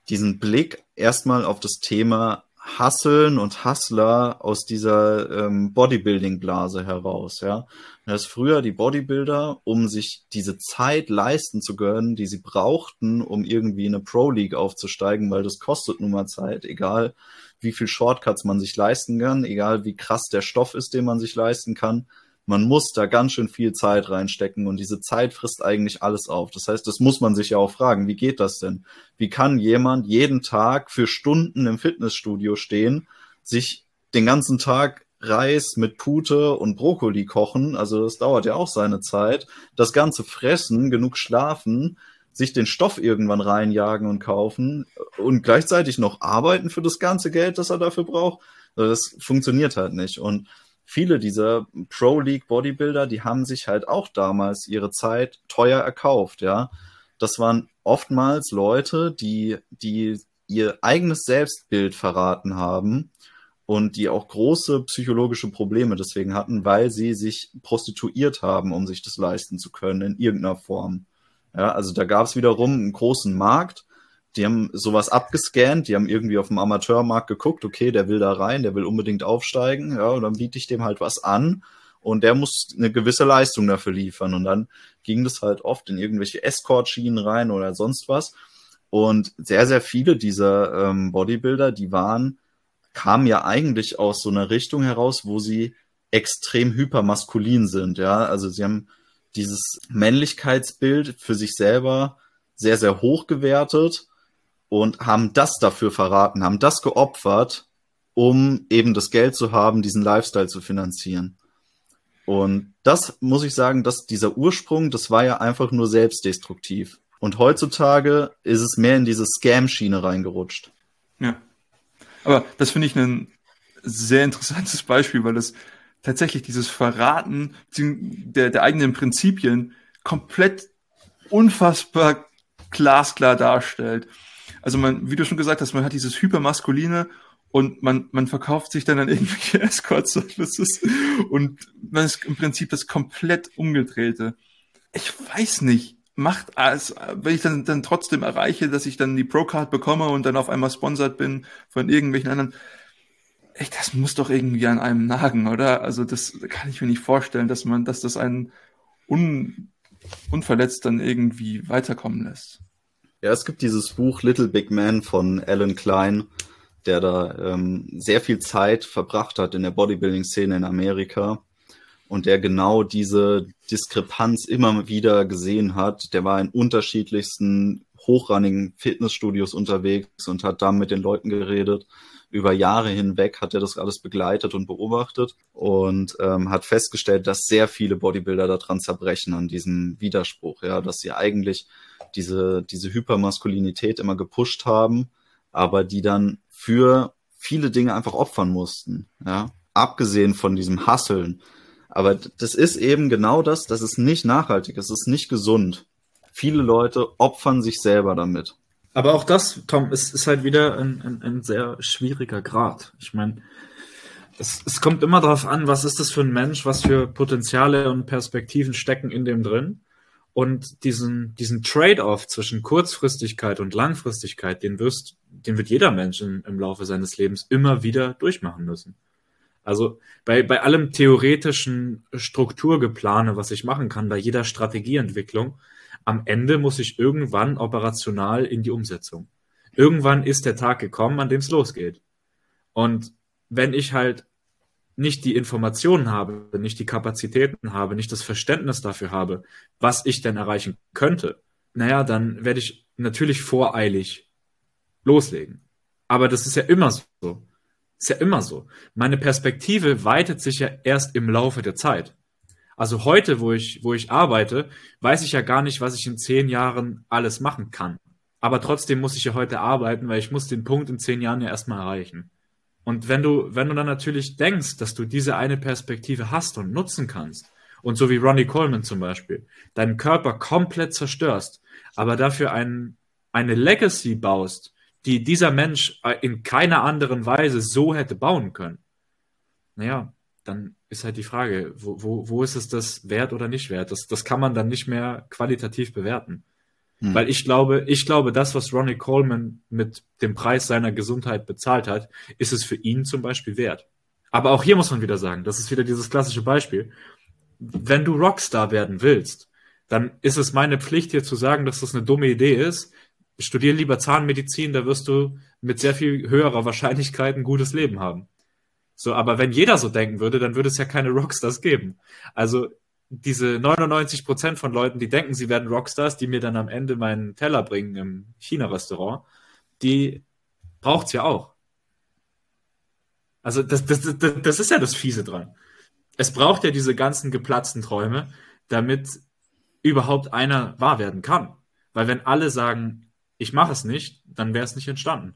diesen Blick erstmal auf das Thema Hasseln und Hustler aus dieser ähm, Bodybuilding-Blase heraus, ja. Dass früher die Bodybuilder, um sich diese Zeit leisten zu können, die sie brauchten, um irgendwie in eine Pro-League aufzusteigen, weil das kostet nun mal Zeit, egal wie viel Shortcuts man sich leisten kann, egal wie krass der Stoff ist, den man sich leisten kann, man muss da ganz schön viel Zeit reinstecken und diese Zeit frisst eigentlich alles auf. Das heißt, das muss man sich ja auch fragen, wie geht das denn? Wie kann jemand jeden Tag für Stunden im Fitnessstudio stehen, sich den ganzen Tag Reis mit Pute und Brokkoli kochen, also das dauert ja auch seine Zeit, das ganze fressen, genug schlafen, sich den Stoff irgendwann reinjagen und kaufen und gleichzeitig noch arbeiten für das ganze Geld, das er dafür braucht. Also das funktioniert halt nicht. Und viele dieser Pro League Bodybuilder, die haben sich halt auch damals ihre Zeit teuer erkauft, ja. Das waren oftmals Leute, die, die ihr eigenes Selbstbild verraten haben und die auch große psychologische Probleme deswegen hatten, weil sie sich prostituiert haben, um sich das leisten zu können in irgendeiner Form. Ja, also da gab es wiederum einen großen Markt die haben sowas abgescannt, die haben irgendwie auf dem Amateurmarkt geguckt, okay, der will da rein, der will unbedingt aufsteigen, ja, und dann biete ich dem halt was an und der muss eine gewisse Leistung dafür liefern. Und dann ging das halt oft in irgendwelche Escort-Schienen rein oder sonst was. Und sehr, sehr viele dieser ähm, Bodybuilder, die waren, kamen ja eigentlich aus so einer Richtung heraus, wo sie extrem hypermaskulin sind, ja. Also sie haben dieses Männlichkeitsbild für sich selber sehr, sehr hoch gewertet und haben das dafür verraten, haben das geopfert, um eben das Geld zu haben, diesen Lifestyle zu finanzieren. Und das muss ich sagen, dass dieser Ursprung, das war ja einfach nur selbstdestruktiv. Und heutzutage ist es mehr in diese Scam-Schiene reingerutscht. Ja. Aber das finde ich ein sehr interessantes Beispiel, weil es tatsächlich dieses Verraten der, der eigenen Prinzipien komplett unfassbar glasklar darstellt also man, wie du schon gesagt hast, man hat dieses hypermaskuline und man, man verkauft sich dann an irgendwelche Escort-Services und man ist im Prinzip das komplett umgedrehte. Ich weiß nicht, macht als, wenn ich dann, dann trotzdem erreiche, dass ich dann die Pro-Card bekomme und dann auf einmal sponsert bin von irgendwelchen anderen, echt, das muss doch irgendwie an einem nagen, oder? Also das kann ich mir nicht vorstellen, dass man, dass das einen un, unverletzt dann irgendwie weiterkommen lässt. Ja, es gibt dieses Buch Little Big Man von Alan Klein, der da ähm, sehr viel Zeit verbracht hat in der Bodybuilding-Szene in Amerika und der genau diese Diskrepanz immer wieder gesehen hat. Der war in unterschiedlichsten hochrangigen Fitnessstudios unterwegs und hat da mit den Leuten geredet. Über Jahre hinweg hat er das alles begleitet und beobachtet und ähm, hat festgestellt, dass sehr viele Bodybuilder daran zerbrechen, an diesem Widerspruch, ja, dass sie eigentlich diese, diese Hypermaskulinität immer gepusht haben, aber die dann für viele Dinge einfach opfern mussten, ja, abgesehen von diesem Hasseln. Aber das ist eben genau das, das ist nicht nachhaltig, es ist nicht gesund. Viele Leute opfern sich selber damit. Aber auch das, Tom, ist, ist halt wieder ein, ein, ein sehr schwieriger Grad. Ich meine, es, es kommt immer darauf an, was ist das für ein Mensch, was für Potenziale und Perspektiven stecken in dem drin. Und diesen, diesen Trade-off zwischen Kurzfristigkeit und Langfristigkeit, den, wirst, den wird jeder Mensch in, im Laufe seines Lebens immer wieder durchmachen müssen. Also bei, bei allem theoretischen Strukturgeplane, was ich machen kann, bei jeder Strategieentwicklung, am Ende muss ich irgendwann operational in die Umsetzung. Irgendwann ist der Tag gekommen, an dem es losgeht. Und wenn ich halt nicht die Informationen habe, nicht die Kapazitäten habe, nicht das Verständnis dafür habe, was ich denn erreichen könnte, naja, dann werde ich natürlich voreilig loslegen. Aber das ist ja immer so. Ist ja immer so. Meine Perspektive weitet sich ja erst im Laufe der Zeit. Also heute, wo ich, wo ich arbeite, weiß ich ja gar nicht, was ich in zehn Jahren alles machen kann. Aber trotzdem muss ich ja heute arbeiten, weil ich muss den Punkt in zehn Jahren ja erstmal erreichen. Und wenn du, wenn du dann natürlich denkst, dass du diese eine Perspektive hast und nutzen kannst, und so wie Ronnie Coleman zum Beispiel, deinen Körper komplett zerstörst, aber dafür ein, eine Legacy baust, die dieser Mensch in keiner anderen Weise so hätte bauen können, naja, dann ist halt die Frage, wo, wo, wo ist es das wert oder nicht wert? Das, das kann man dann nicht mehr qualitativ bewerten. Hm. Weil ich glaube, ich glaube, das, was Ronnie Coleman mit dem Preis seiner Gesundheit bezahlt hat, ist es für ihn zum Beispiel wert. Aber auch hier muss man wieder sagen, das ist wieder dieses klassische Beispiel. Wenn du Rockstar werden willst, dann ist es meine Pflicht, dir zu sagen, dass das eine dumme Idee ist. Studier lieber Zahnmedizin, da wirst du mit sehr viel höherer Wahrscheinlichkeit ein gutes Leben haben. So, aber wenn jeder so denken würde, dann würde es ja keine Rockstars geben. Also diese 99 Prozent von Leuten, die denken, sie werden Rockstars, die mir dann am Ende meinen Teller bringen im China-Restaurant, die braucht's ja auch. Also das, das, das, das ist ja das Fiese dran. Es braucht ja diese ganzen geplatzten Träume, damit überhaupt einer wahr werden kann. Weil wenn alle sagen, ich mache es nicht, dann wäre es nicht entstanden.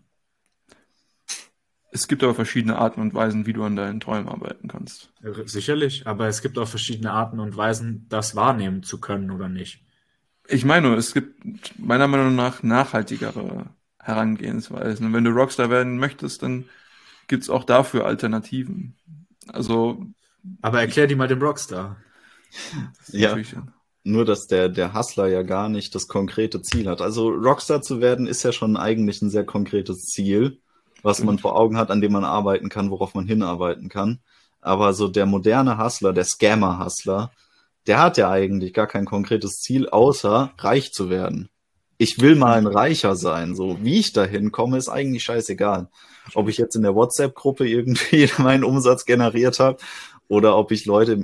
Es gibt aber verschiedene Arten und Weisen, wie du an deinen Träumen arbeiten kannst. Sicherlich, aber es gibt auch verschiedene Arten und Weisen, das wahrnehmen zu können oder nicht. Ich meine, es gibt meiner Meinung nach nachhaltigere Herangehensweisen. Und wenn du Rockstar werden möchtest, dann gibt es auch dafür Alternativen. Also. Aber erklär die mal dem Rockstar. Ja. Nur, dass der, der Hustler ja gar nicht das konkrete Ziel hat. Also Rockstar zu werden ist ja schon eigentlich ein sehr konkretes Ziel was man vor Augen hat, an dem man arbeiten kann, worauf man hinarbeiten kann. Aber so der moderne Hustler, der Scammer-Hustler, der hat ja eigentlich gar kein konkretes Ziel, außer reich zu werden. Ich will mal ein Reicher sein. So wie ich dahin komme, ist eigentlich scheißegal. Ob ich jetzt in der WhatsApp-Gruppe irgendwie meinen Umsatz generiert habe oder ob ich Leute,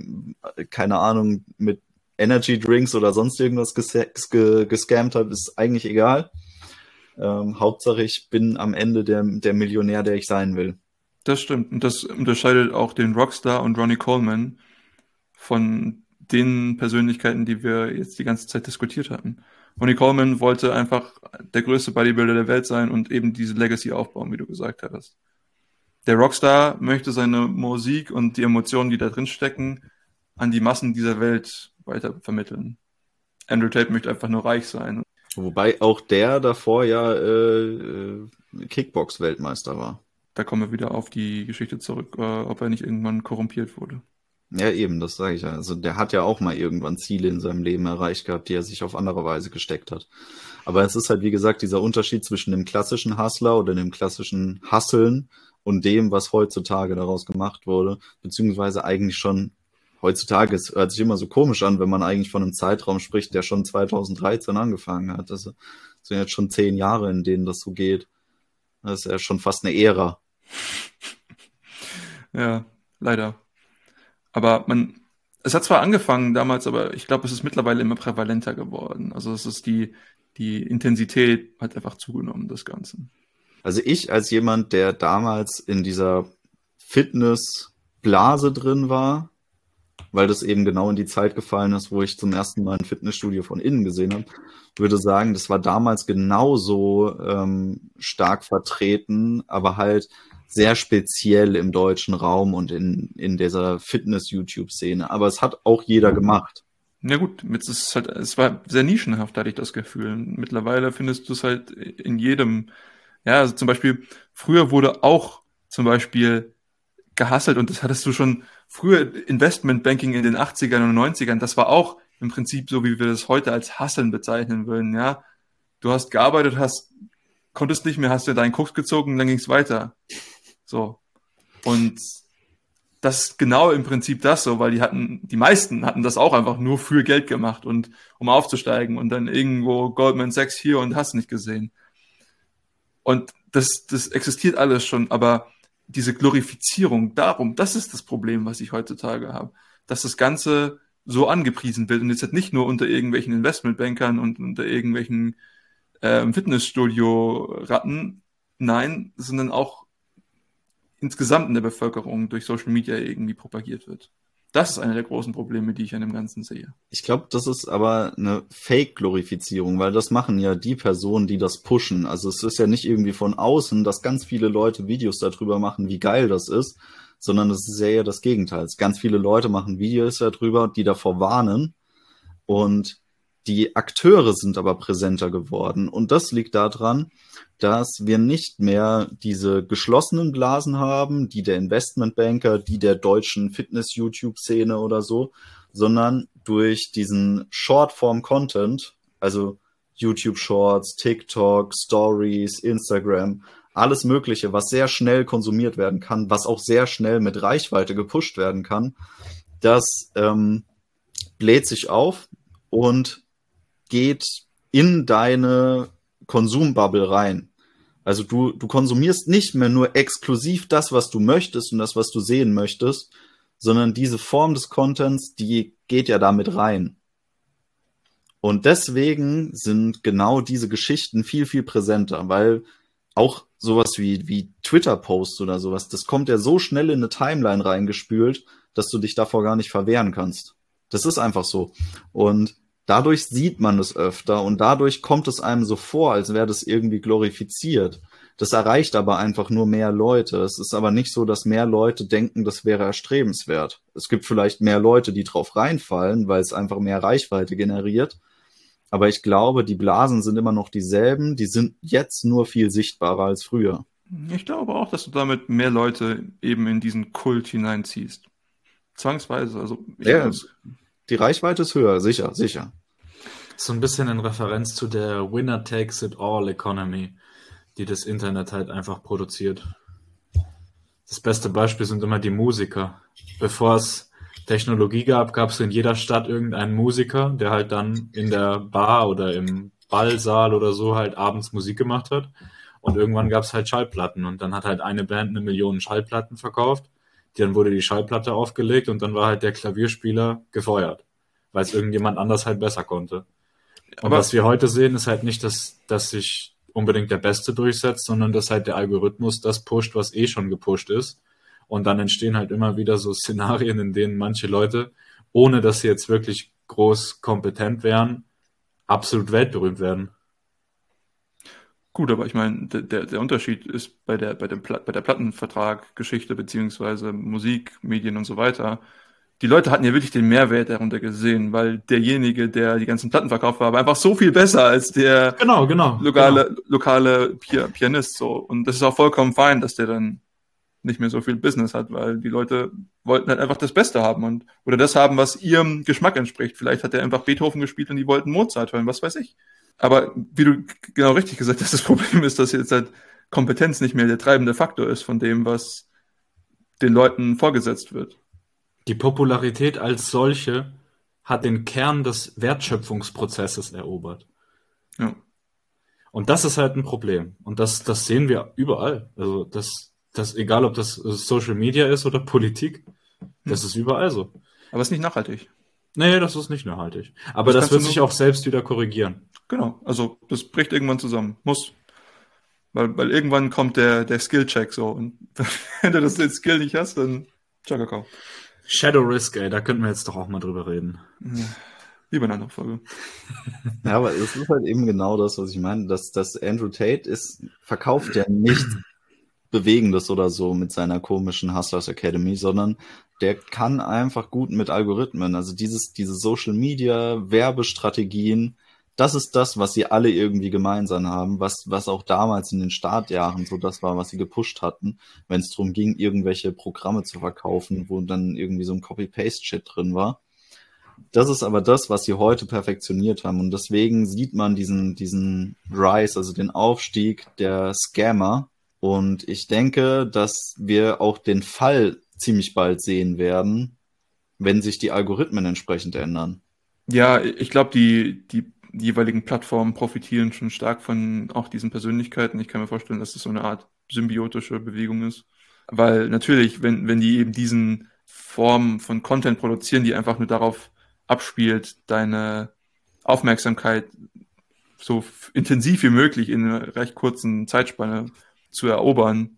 keine Ahnung, mit Energy Drinks oder sonst irgendwas ges gescammt habe, ist eigentlich egal. Ähm, Hauptsache, ich bin am Ende der, der Millionär, der ich sein will. Das stimmt. Und das unterscheidet auch den Rockstar und Ronnie Coleman von den Persönlichkeiten, die wir jetzt die ganze Zeit diskutiert hatten. Ronnie Coleman wollte einfach der größte Bodybuilder der Welt sein und eben diese Legacy aufbauen, wie du gesagt hast. Der Rockstar möchte seine Musik und die Emotionen, die da drin stecken, an die Massen dieser Welt weiter vermitteln. Andrew Tate möchte einfach nur reich sein Wobei auch der davor ja äh, äh, Kickbox-Weltmeister war. Da kommen wir wieder auf die Geschichte zurück, äh, ob er nicht irgendwann korrumpiert wurde. Ja, eben, das sage ich ja. Also der hat ja auch mal irgendwann Ziele in seinem Leben erreicht gehabt, die er sich auf andere Weise gesteckt hat. Aber es ist halt, wie gesagt, dieser Unterschied zwischen dem klassischen Hustler oder dem klassischen Hasseln und dem, was heutzutage daraus gemacht wurde, beziehungsweise eigentlich schon heutzutage, es hört sich immer so komisch an, wenn man eigentlich von einem Zeitraum spricht, der schon 2013 angefangen hat. Das sind jetzt schon zehn Jahre, in denen das so geht. Das ist ja schon fast eine Ära. Ja, leider. Aber man, es hat zwar angefangen damals, aber ich glaube, es ist mittlerweile immer prävalenter geworden. Also es ist die, die Intensität hat einfach zugenommen, das Ganze. Also ich als jemand, der damals in dieser Fitnessblase drin war, weil das eben genau in die Zeit gefallen ist, wo ich zum ersten Mal ein Fitnessstudio von innen gesehen habe, würde sagen, das war damals genauso ähm, stark vertreten, aber halt sehr speziell im deutschen Raum und in, in dieser Fitness-YouTube-Szene. Aber es hat auch jeder gemacht. Ja gut, jetzt ist halt, es war sehr nischenhaft, hatte ich das Gefühl. Mittlerweile findest du es halt in jedem, ja, also zum Beispiel, früher wurde auch zum Beispiel gehasselt und das hattest du schon früher Investmentbanking in den 80ern und 90ern, das war auch im Prinzip so, wie wir das heute als Hasseln bezeichnen würden, ja. Du hast gearbeitet, hast, konntest nicht mehr, hast dir deinen Koks gezogen, dann ging es weiter. So. Und das ist genau im Prinzip das so, weil die hatten, die meisten hatten das auch einfach nur für Geld gemacht und um aufzusteigen und dann irgendwo Goldman Sachs hier und hast nicht gesehen. Und das, das existiert alles schon, aber diese Glorifizierung darum, das ist das Problem, was ich heutzutage habe. Dass das Ganze so angepriesen wird und jetzt halt nicht nur unter irgendwelchen Investmentbankern und unter irgendwelchen äh, Fitnessstudio-Ratten, nein, sondern auch insgesamt in der Bevölkerung durch Social Media irgendwie propagiert wird. Das ist einer der großen Probleme, die ich an dem Ganzen sehe. Ich glaube, das ist aber eine Fake-Glorifizierung, weil das machen ja die Personen, die das pushen. Also es ist ja nicht irgendwie von außen, dass ganz viele Leute Videos darüber machen, wie geil das ist, sondern es ist ja eher das Gegenteil. Ganz viele Leute machen Videos darüber, die davor warnen und die Akteure sind aber präsenter geworden. Und das liegt daran, dass wir nicht mehr diese geschlossenen Blasen haben, die der Investmentbanker, die der deutschen Fitness-YouTube-Szene oder so, sondern durch diesen Shortform-Content, also YouTube Shorts, TikTok, Stories, Instagram, alles Mögliche, was sehr schnell konsumiert werden kann, was auch sehr schnell mit Reichweite gepusht werden kann, das ähm, bläht sich auf und geht in deine Konsumbubble rein. Also du, du konsumierst nicht mehr nur exklusiv das, was du möchtest und das, was du sehen möchtest, sondern diese Form des Contents, die geht ja damit rein. Und deswegen sind genau diese Geschichten viel, viel präsenter, weil auch sowas wie, wie Twitter-Posts oder sowas, das kommt ja so schnell in eine Timeline reingespült, dass du dich davor gar nicht verwehren kannst. Das ist einfach so. Und dadurch sieht man es öfter und dadurch kommt es einem so vor, als wäre das irgendwie glorifiziert. Das erreicht aber einfach nur mehr Leute. Es ist aber nicht so, dass mehr Leute denken, das wäre erstrebenswert. Es gibt vielleicht mehr Leute, die drauf reinfallen, weil es einfach mehr Reichweite generiert. Aber ich glaube, die Blasen sind immer noch dieselben. Die sind jetzt nur viel sichtbarer als früher. Ich glaube auch, dass du damit mehr Leute eben in diesen Kult hineinziehst. Zwangsweise. Also ja, die Reichweite ist höher, sicher, sicher. So ein bisschen in Referenz zu der Winner Takes It All Economy, die das Internet halt einfach produziert. Das beste Beispiel sind immer die Musiker. Bevor es Technologie gab, gab es in jeder Stadt irgendeinen Musiker, der halt dann in der Bar oder im Ballsaal oder so halt abends Musik gemacht hat. Und irgendwann gab es halt Schallplatten und dann hat halt eine Band eine Million Schallplatten verkauft. Dann wurde die Schallplatte aufgelegt und dann war halt der Klavierspieler gefeuert, weil es irgendjemand anders halt besser konnte. Und Aber was wir heute sehen, ist halt nicht, dass, dass sich unbedingt der Beste durchsetzt, sondern dass halt der Algorithmus das pusht, was eh schon gepusht ist. Und dann entstehen halt immer wieder so Szenarien, in denen manche Leute, ohne dass sie jetzt wirklich groß kompetent wären, absolut weltberühmt werden. Gut, aber ich meine, der, der Unterschied ist bei der, bei dem bei der Plattenvertrag, Geschichte beziehungsweise Musik, Medien und so weiter. Die Leute hatten ja wirklich den Mehrwert darunter gesehen, weil derjenige, der die ganzen Platten verkauft war, war einfach so viel besser als der genau, genau, lokale, genau. lokale Pianist so. Und das ist auch vollkommen fein, dass der dann nicht mehr so viel Business hat, weil die Leute wollten halt einfach das Beste haben und oder das haben, was ihrem Geschmack entspricht. Vielleicht hat er einfach Beethoven gespielt und die wollten Mozart hören, was weiß ich. Aber wie du genau richtig gesagt hast, das Problem ist, dass jetzt halt Kompetenz nicht mehr der treibende Faktor ist von dem, was den Leuten vorgesetzt wird. Die Popularität als solche hat den Kern des Wertschöpfungsprozesses erobert. Ja. Und das ist halt ein Problem. Und das, das sehen wir überall. Also das, das, egal ob das Social Media ist oder Politik, das hm. ist überall so. Aber es ist nicht nachhaltig. Nee, das ist nicht nachhaltig. Aber das, das wird sich auch selbst wieder korrigieren. Genau, also das bricht irgendwann zusammen. Muss. Weil, weil irgendwann kommt der, der Skill-Check so. Und wenn du das Skill nicht hast, dann ciao, Kakao. Shadow Risk, ey, da könnten wir jetzt doch auch mal drüber reden. Ja, lieber in einer anderen Folge. ja, aber es ist halt eben genau das, was ich meine, dass, dass Andrew Tate ist, verkauft ja nichts Bewegendes oder so mit seiner komischen Hustlers Academy, sondern der kann einfach gut mit Algorithmen. Also dieses, diese Social Media, Werbestrategien, das ist das, was sie alle irgendwie gemeinsam haben, was, was auch damals in den Startjahren so das war, was sie gepusht hatten, wenn es darum ging, irgendwelche Programme zu verkaufen, wo dann irgendwie so ein Copy-Paste-Shit drin war. Das ist aber das, was sie heute perfektioniert haben. Und deswegen sieht man diesen, diesen Rise, also den Aufstieg der Scammer. Und ich denke, dass wir auch den Fall ziemlich bald sehen werden, wenn sich die Algorithmen entsprechend ändern. Ja, ich glaube, die, die jeweiligen Plattformen profitieren schon stark von auch diesen Persönlichkeiten. Ich kann mir vorstellen, dass das so eine Art symbiotische Bewegung ist. Weil natürlich, wenn, wenn die eben diesen Form von Content produzieren, die einfach nur darauf abspielt, deine Aufmerksamkeit so intensiv wie möglich in einer recht kurzen Zeitspanne zu erobern,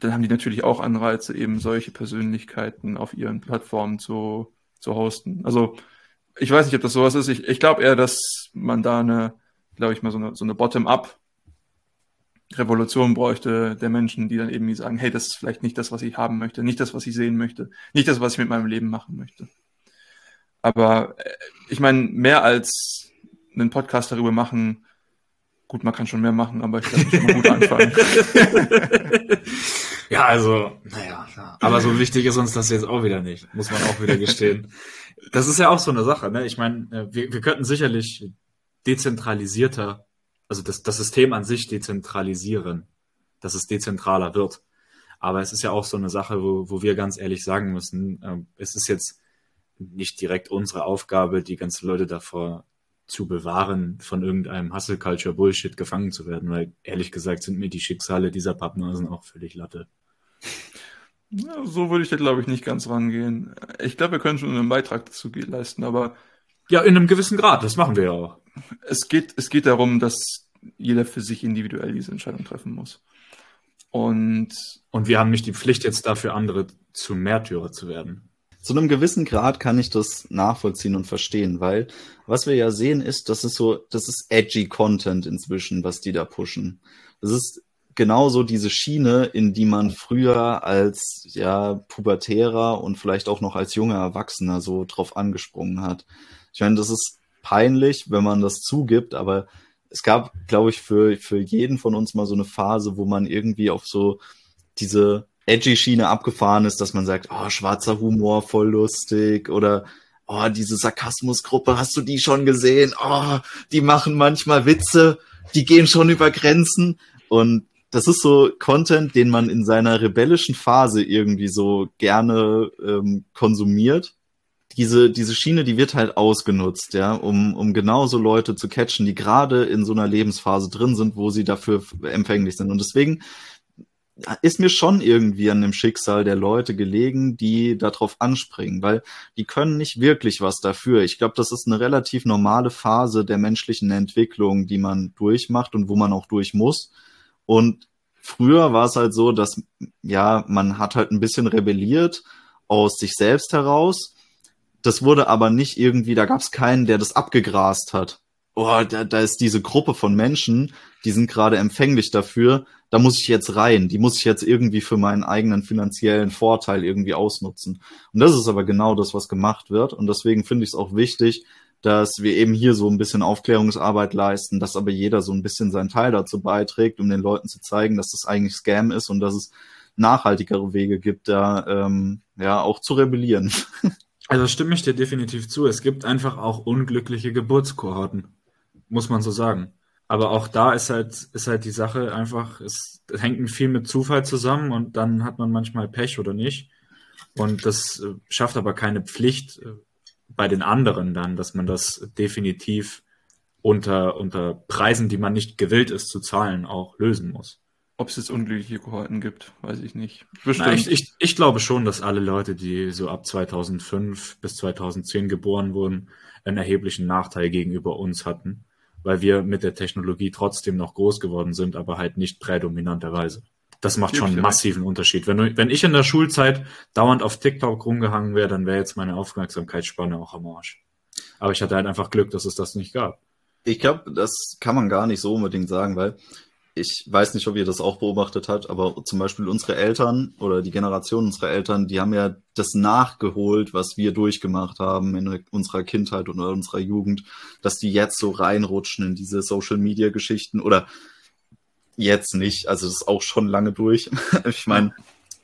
dann haben die natürlich auch Anreize, eben solche Persönlichkeiten auf ihren Plattformen zu, zu hosten. Also ich weiß nicht, ob das sowas ist. Ich, ich glaube eher, dass man da eine, glaube ich mal, so eine, so eine Bottom-up Revolution bräuchte der Menschen, die dann eben sagen, hey, das ist vielleicht nicht das, was ich haben möchte, nicht das, was ich sehen möchte, nicht das, was ich mit meinem Leben machen möchte. Aber äh, ich meine, mehr als einen Podcast darüber machen, gut, man kann schon mehr machen, aber ich glaube, schon mal gut anfangen. ja, also, naja, aber so wichtig ist uns das jetzt auch wieder nicht, muss man auch wieder gestehen. Das ist ja auch so eine Sache, ne? Ich meine, äh, wir, wir könnten sicherlich dezentralisierter, also das, das System an sich dezentralisieren, dass es dezentraler wird. Aber es ist ja auch so eine Sache, wo, wo wir ganz ehrlich sagen müssen, äh, es ist jetzt nicht direkt unsere Aufgabe, die ganzen Leute davor zu bewahren, von irgendeinem Hustle Culture Bullshit gefangen zu werden, weil ehrlich gesagt sind mir die Schicksale dieser Pappnasen auch völlig Latte. Ja, so würde ich da, glaube ich, nicht ganz rangehen. Ich glaube, wir können schon einen Beitrag dazu leisten, aber. Ja, in einem gewissen Grad, das machen wir ja auch. Es geht, es geht darum, dass jeder für sich individuell diese Entscheidung treffen muss. Und. Und wir haben nicht die Pflicht, jetzt dafür andere zu Märtyrer zu werden. Zu einem gewissen Grad kann ich das nachvollziehen und verstehen, weil was wir ja sehen ist, das ist so, das ist edgy Content inzwischen, was die da pushen. Das ist genauso diese Schiene, in die man früher als ja pubertärer und vielleicht auch noch als junger Erwachsener so drauf angesprungen hat. Ich meine, das ist peinlich, wenn man das zugibt, aber es gab, glaube ich, für, für jeden von uns mal so eine Phase, wo man irgendwie auf so diese edgy Schiene abgefahren ist, dass man sagt, oh, schwarzer Humor, voll lustig oder oh, diese Sarkasmusgruppe, hast du die schon gesehen? Oh, die machen manchmal Witze, die gehen schon über Grenzen und das ist so Content, den man in seiner rebellischen Phase irgendwie so gerne ähm, konsumiert. Diese, diese Schiene, die wird halt ausgenutzt, ja, um, um genauso Leute zu catchen, die gerade in so einer Lebensphase drin sind, wo sie dafür empfänglich sind. Und deswegen ist mir schon irgendwie an dem Schicksal der Leute gelegen, die darauf anspringen, weil die können nicht wirklich was dafür. Ich glaube, das ist eine relativ normale Phase der menschlichen Entwicklung, die man durchmacht und wo man auch durch muss. Und früher war es halt so, dass, ja, man hat halt ein bisschen rebelliert aus sich selbst heraus. Das wurde aber nicht irgendwie, da gab es keinen, der das abgegrast hat. Oh, da, da ist diese Gruppe von Menschen, die sind gerade empfänglich dafür, da muss ich jetzt rein, die muss ich jetzt irgendwie für meinen eigenen finanziellen Vorteil irgendwie ausnutzen. Und das ist aber genau das, was gemacht wird. Und deswegen finde ich es auch wichtig, dass wir eben hier so ein bisschen Aufklärungsarbeit leisten, dass aber jeder so ein bisschen seinen Teil dazu beiträgt, um den Leuten zu zeigen, dass das eigentlich Scam ist und dass es nachhaltigere Wege gibt, da ähm, ja auch zu rebellieren. Also stimme ich dir definitiv zu. Es gibt einfach auch unglückliche Geburtskohorten, muss man so sagen. Aber auch da ist halt, ist halt die Sache einfach, es hängt viel mit Zufall zusammen und dann hat man manchmal Pech oder nicht. Und das äh, schafft aber keine Pflicht, äh, bei den anderen dann, dass man das definitiv unter, unter Preisen, die man nicht gewillt ist zu zahlen, auch lösen muss. Ob es jetzt unglückliche Kohorten gibt, weiß ich nicht. Na, ich, ich, ich glaube schon, dass alle Leute, die so ab 2005 bis 2010 geboren wurden, einen erheblichen Nachteil gegenüber uns hatten, weil wir mit der Technologie trotzdem noch groß geworden sind, aber halt nicht prädominanterweise. Das macht schon einen massiven Unterschied. Wenn, du, wenn ich in der Schulzeit dauernd auf TikTok rumgehangen wäre, dann wäre jetzt meine Aufmerksamkeitsspanne auch am Arsch. Aber ich hatte halt einfach Glück, dass es das nicht gab. Ich glaube, das kann man gar nicht so unbedingt sagen, weil ich weiß nicht, ob ihr das auch beobachtet habt, aber zum Beispiel unsere Eltern oder die Generation unserer Eltern, die haben ja das nachgeholt, was wir durchgemacht haben in unserer Kindheit oder unserer Jugend, dass die jetzt so reinrutschen in diese Social Media Geschichten oder jetzt nicht, also das ist auch schon lange durch. ich meine,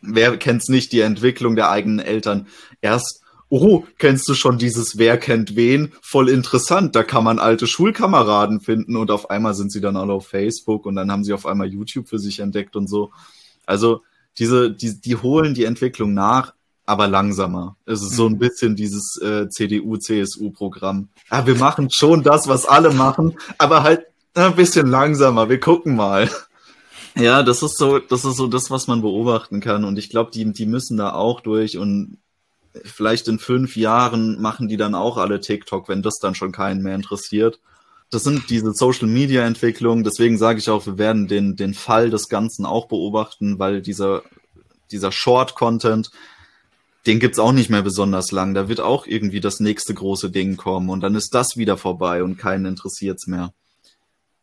wer kennt's nicht, die Entwicklung der eigenen Eltern erst oh, kennst du schon dieses Wer kennt wen? Voll interessant, da kann man alte Schulkameraden finden und auf einmal sind sie dann alle auf Facebook und dann haben sie auf einmal YouTube für sich entdeckt und so. Also diese, die, die holen die Entwicklung nach, aber langsamer. Es ist so ein mhm. bisschen dieses äh, CDU-CSU-Programm. Ja, wir machen schon das, was alle machen, aber halt ein bisschen langsamer. Wir gucken mal. Ja, das ist so, das ist so das, was man beobachten kann. Und ich glaube, die, die müssen da auch durch und vielleicht in fünf Jahren machen die dann auch alle TikTok, wenn das dann schon keinen mehr interessiert. Das sind diese Social Media Entwicklungen. Deswegen sage ich auch, wir werden den, den Fall des Ganzen auch beobachten, weil dieser, dieser Short Content, den gibt's auch nicht mehr besonders lang. Da wird auch irgendwie das nächste große Ding kommen und dann ist das wieder vorbei und keinen interessiert's mehr.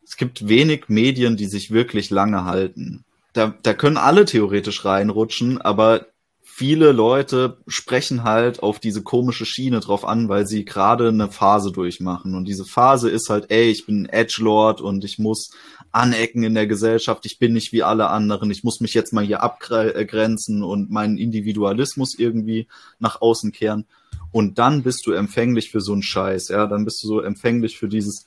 Es gibt wenig Medien, die sich wirklich lange halten. Da, da können alle theoretisch reinrutschen, aber viele Leute sprechen halt auf diese komische Schiene drauf an, weil sie gerade eine Phase durchmachen. Und diese Phase ist halt, ey, ich bin Edgelord und ich muss anecken in der Gesellschaft, ich bin nicht wie alle anderen, ich muss mich jetzt mal hier abgrenzen und meinen Individualismus irgendwie nach außen kehren. Und dann bist du empfänglich für so einen Scheiß, ja, dann bist du so empfänglich für dieses,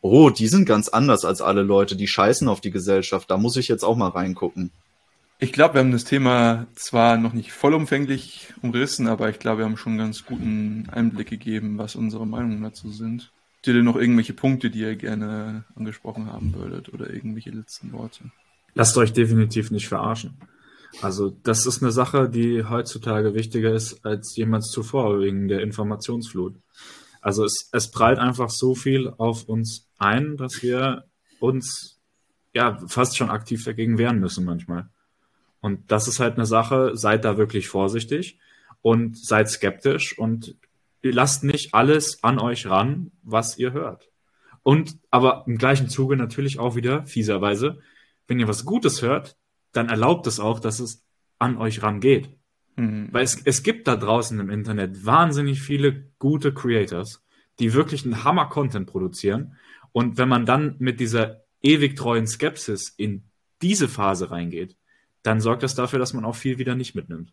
oh, die sind ganz anders als alle Leute, die scheißen auf die Gesellschaft, da muss ich jetzt auch mal reingucken. Ich glaube, wir haben das Thema zwar noch nicht vollumfänglich umrissen, aber ich glaube, wir haben schon einen ganz guten Einblick gegeben, was unsere Meinungen dazu sind. Habt ihr denn noch irgendwelche Punkte, die ihr gerne angesprochen haben würdet oder irgendwelche letzten Worte? Lasst euch definitiv nicht verarschen. Also das ist eine Sache, die heutzutage wichtiger ist als jemals zuvor wegen der Informationsflut. Also es, es prallt einfach so viel auf uns ein, dass wir uns ja fast schon aktiv dagegen wehren müssen manchmal. Und das ist halt eine Sache, seid da wirklich vorsichtig und seid skeptisch und lasst nicht alles an euch ran, was ihr hört. Und aber im gleichen Zuge natürlich auch wieder, fieserweise, wenn ihr was Gutes hört, dann erlaubt es auch, dass es an euch rangeht. Mhm. Weil es, es gibt da draußen im Internet wahnsinnig viele gute Creators, die wirklich einen Hammer-Content produzieren. Und wenn man dann mit dieser ewig treuen Skepsis in diese Phase reingeht, dann sorgt das dafür, dass man auch viel wieder nicht mitnimmt.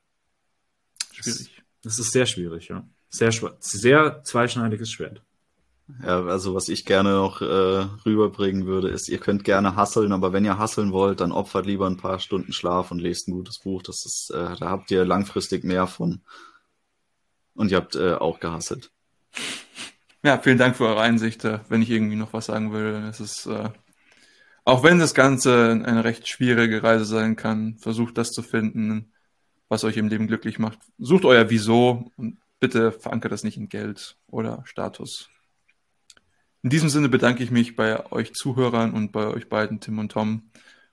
Schwierig. Das, das ist sehr schwierig, ja. Sehr, sehr zweischneidiges Schwert. Ja, also was ich gerne noch äh, rüberbringen würde, ist, ihr könnt gerne hasseln, aber wenn ihr hasseln wollt, dann opfert lieber ein paar Stunden Schlaf und lest ein gutes Buch. Das ist, äh, da habt ihr langfristig mehr von. Und ihr habt äh, auch gehasselt. Ja, vielen Dank für eure Einsicht. Wenn ich irgendwie noch was sagen will, es ist äh, auch wenn das Ganze eine recht schwierige Reise sein kann, versucht das zu finden, was euch im Leben glücklich macht. Sucht euer Wieso und bitte verankert das nicht in Geld oder Status. In diesem Sinne bedanke ich mich bei euch Zuhörern und bei euch beiden, Tim und Tom,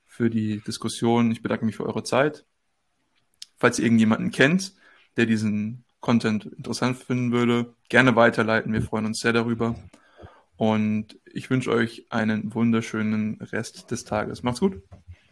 für die Diskussion. Ich bedanke mich für eure Zeit. Falls ihr irgendjemanden kennt, der diesen Content interessant finden würde, gerne weiterleiten. Wir freuen uns sehr darüber. Und ich wünsche euch einen wunderschönen Rest des Tages. Macht's gut.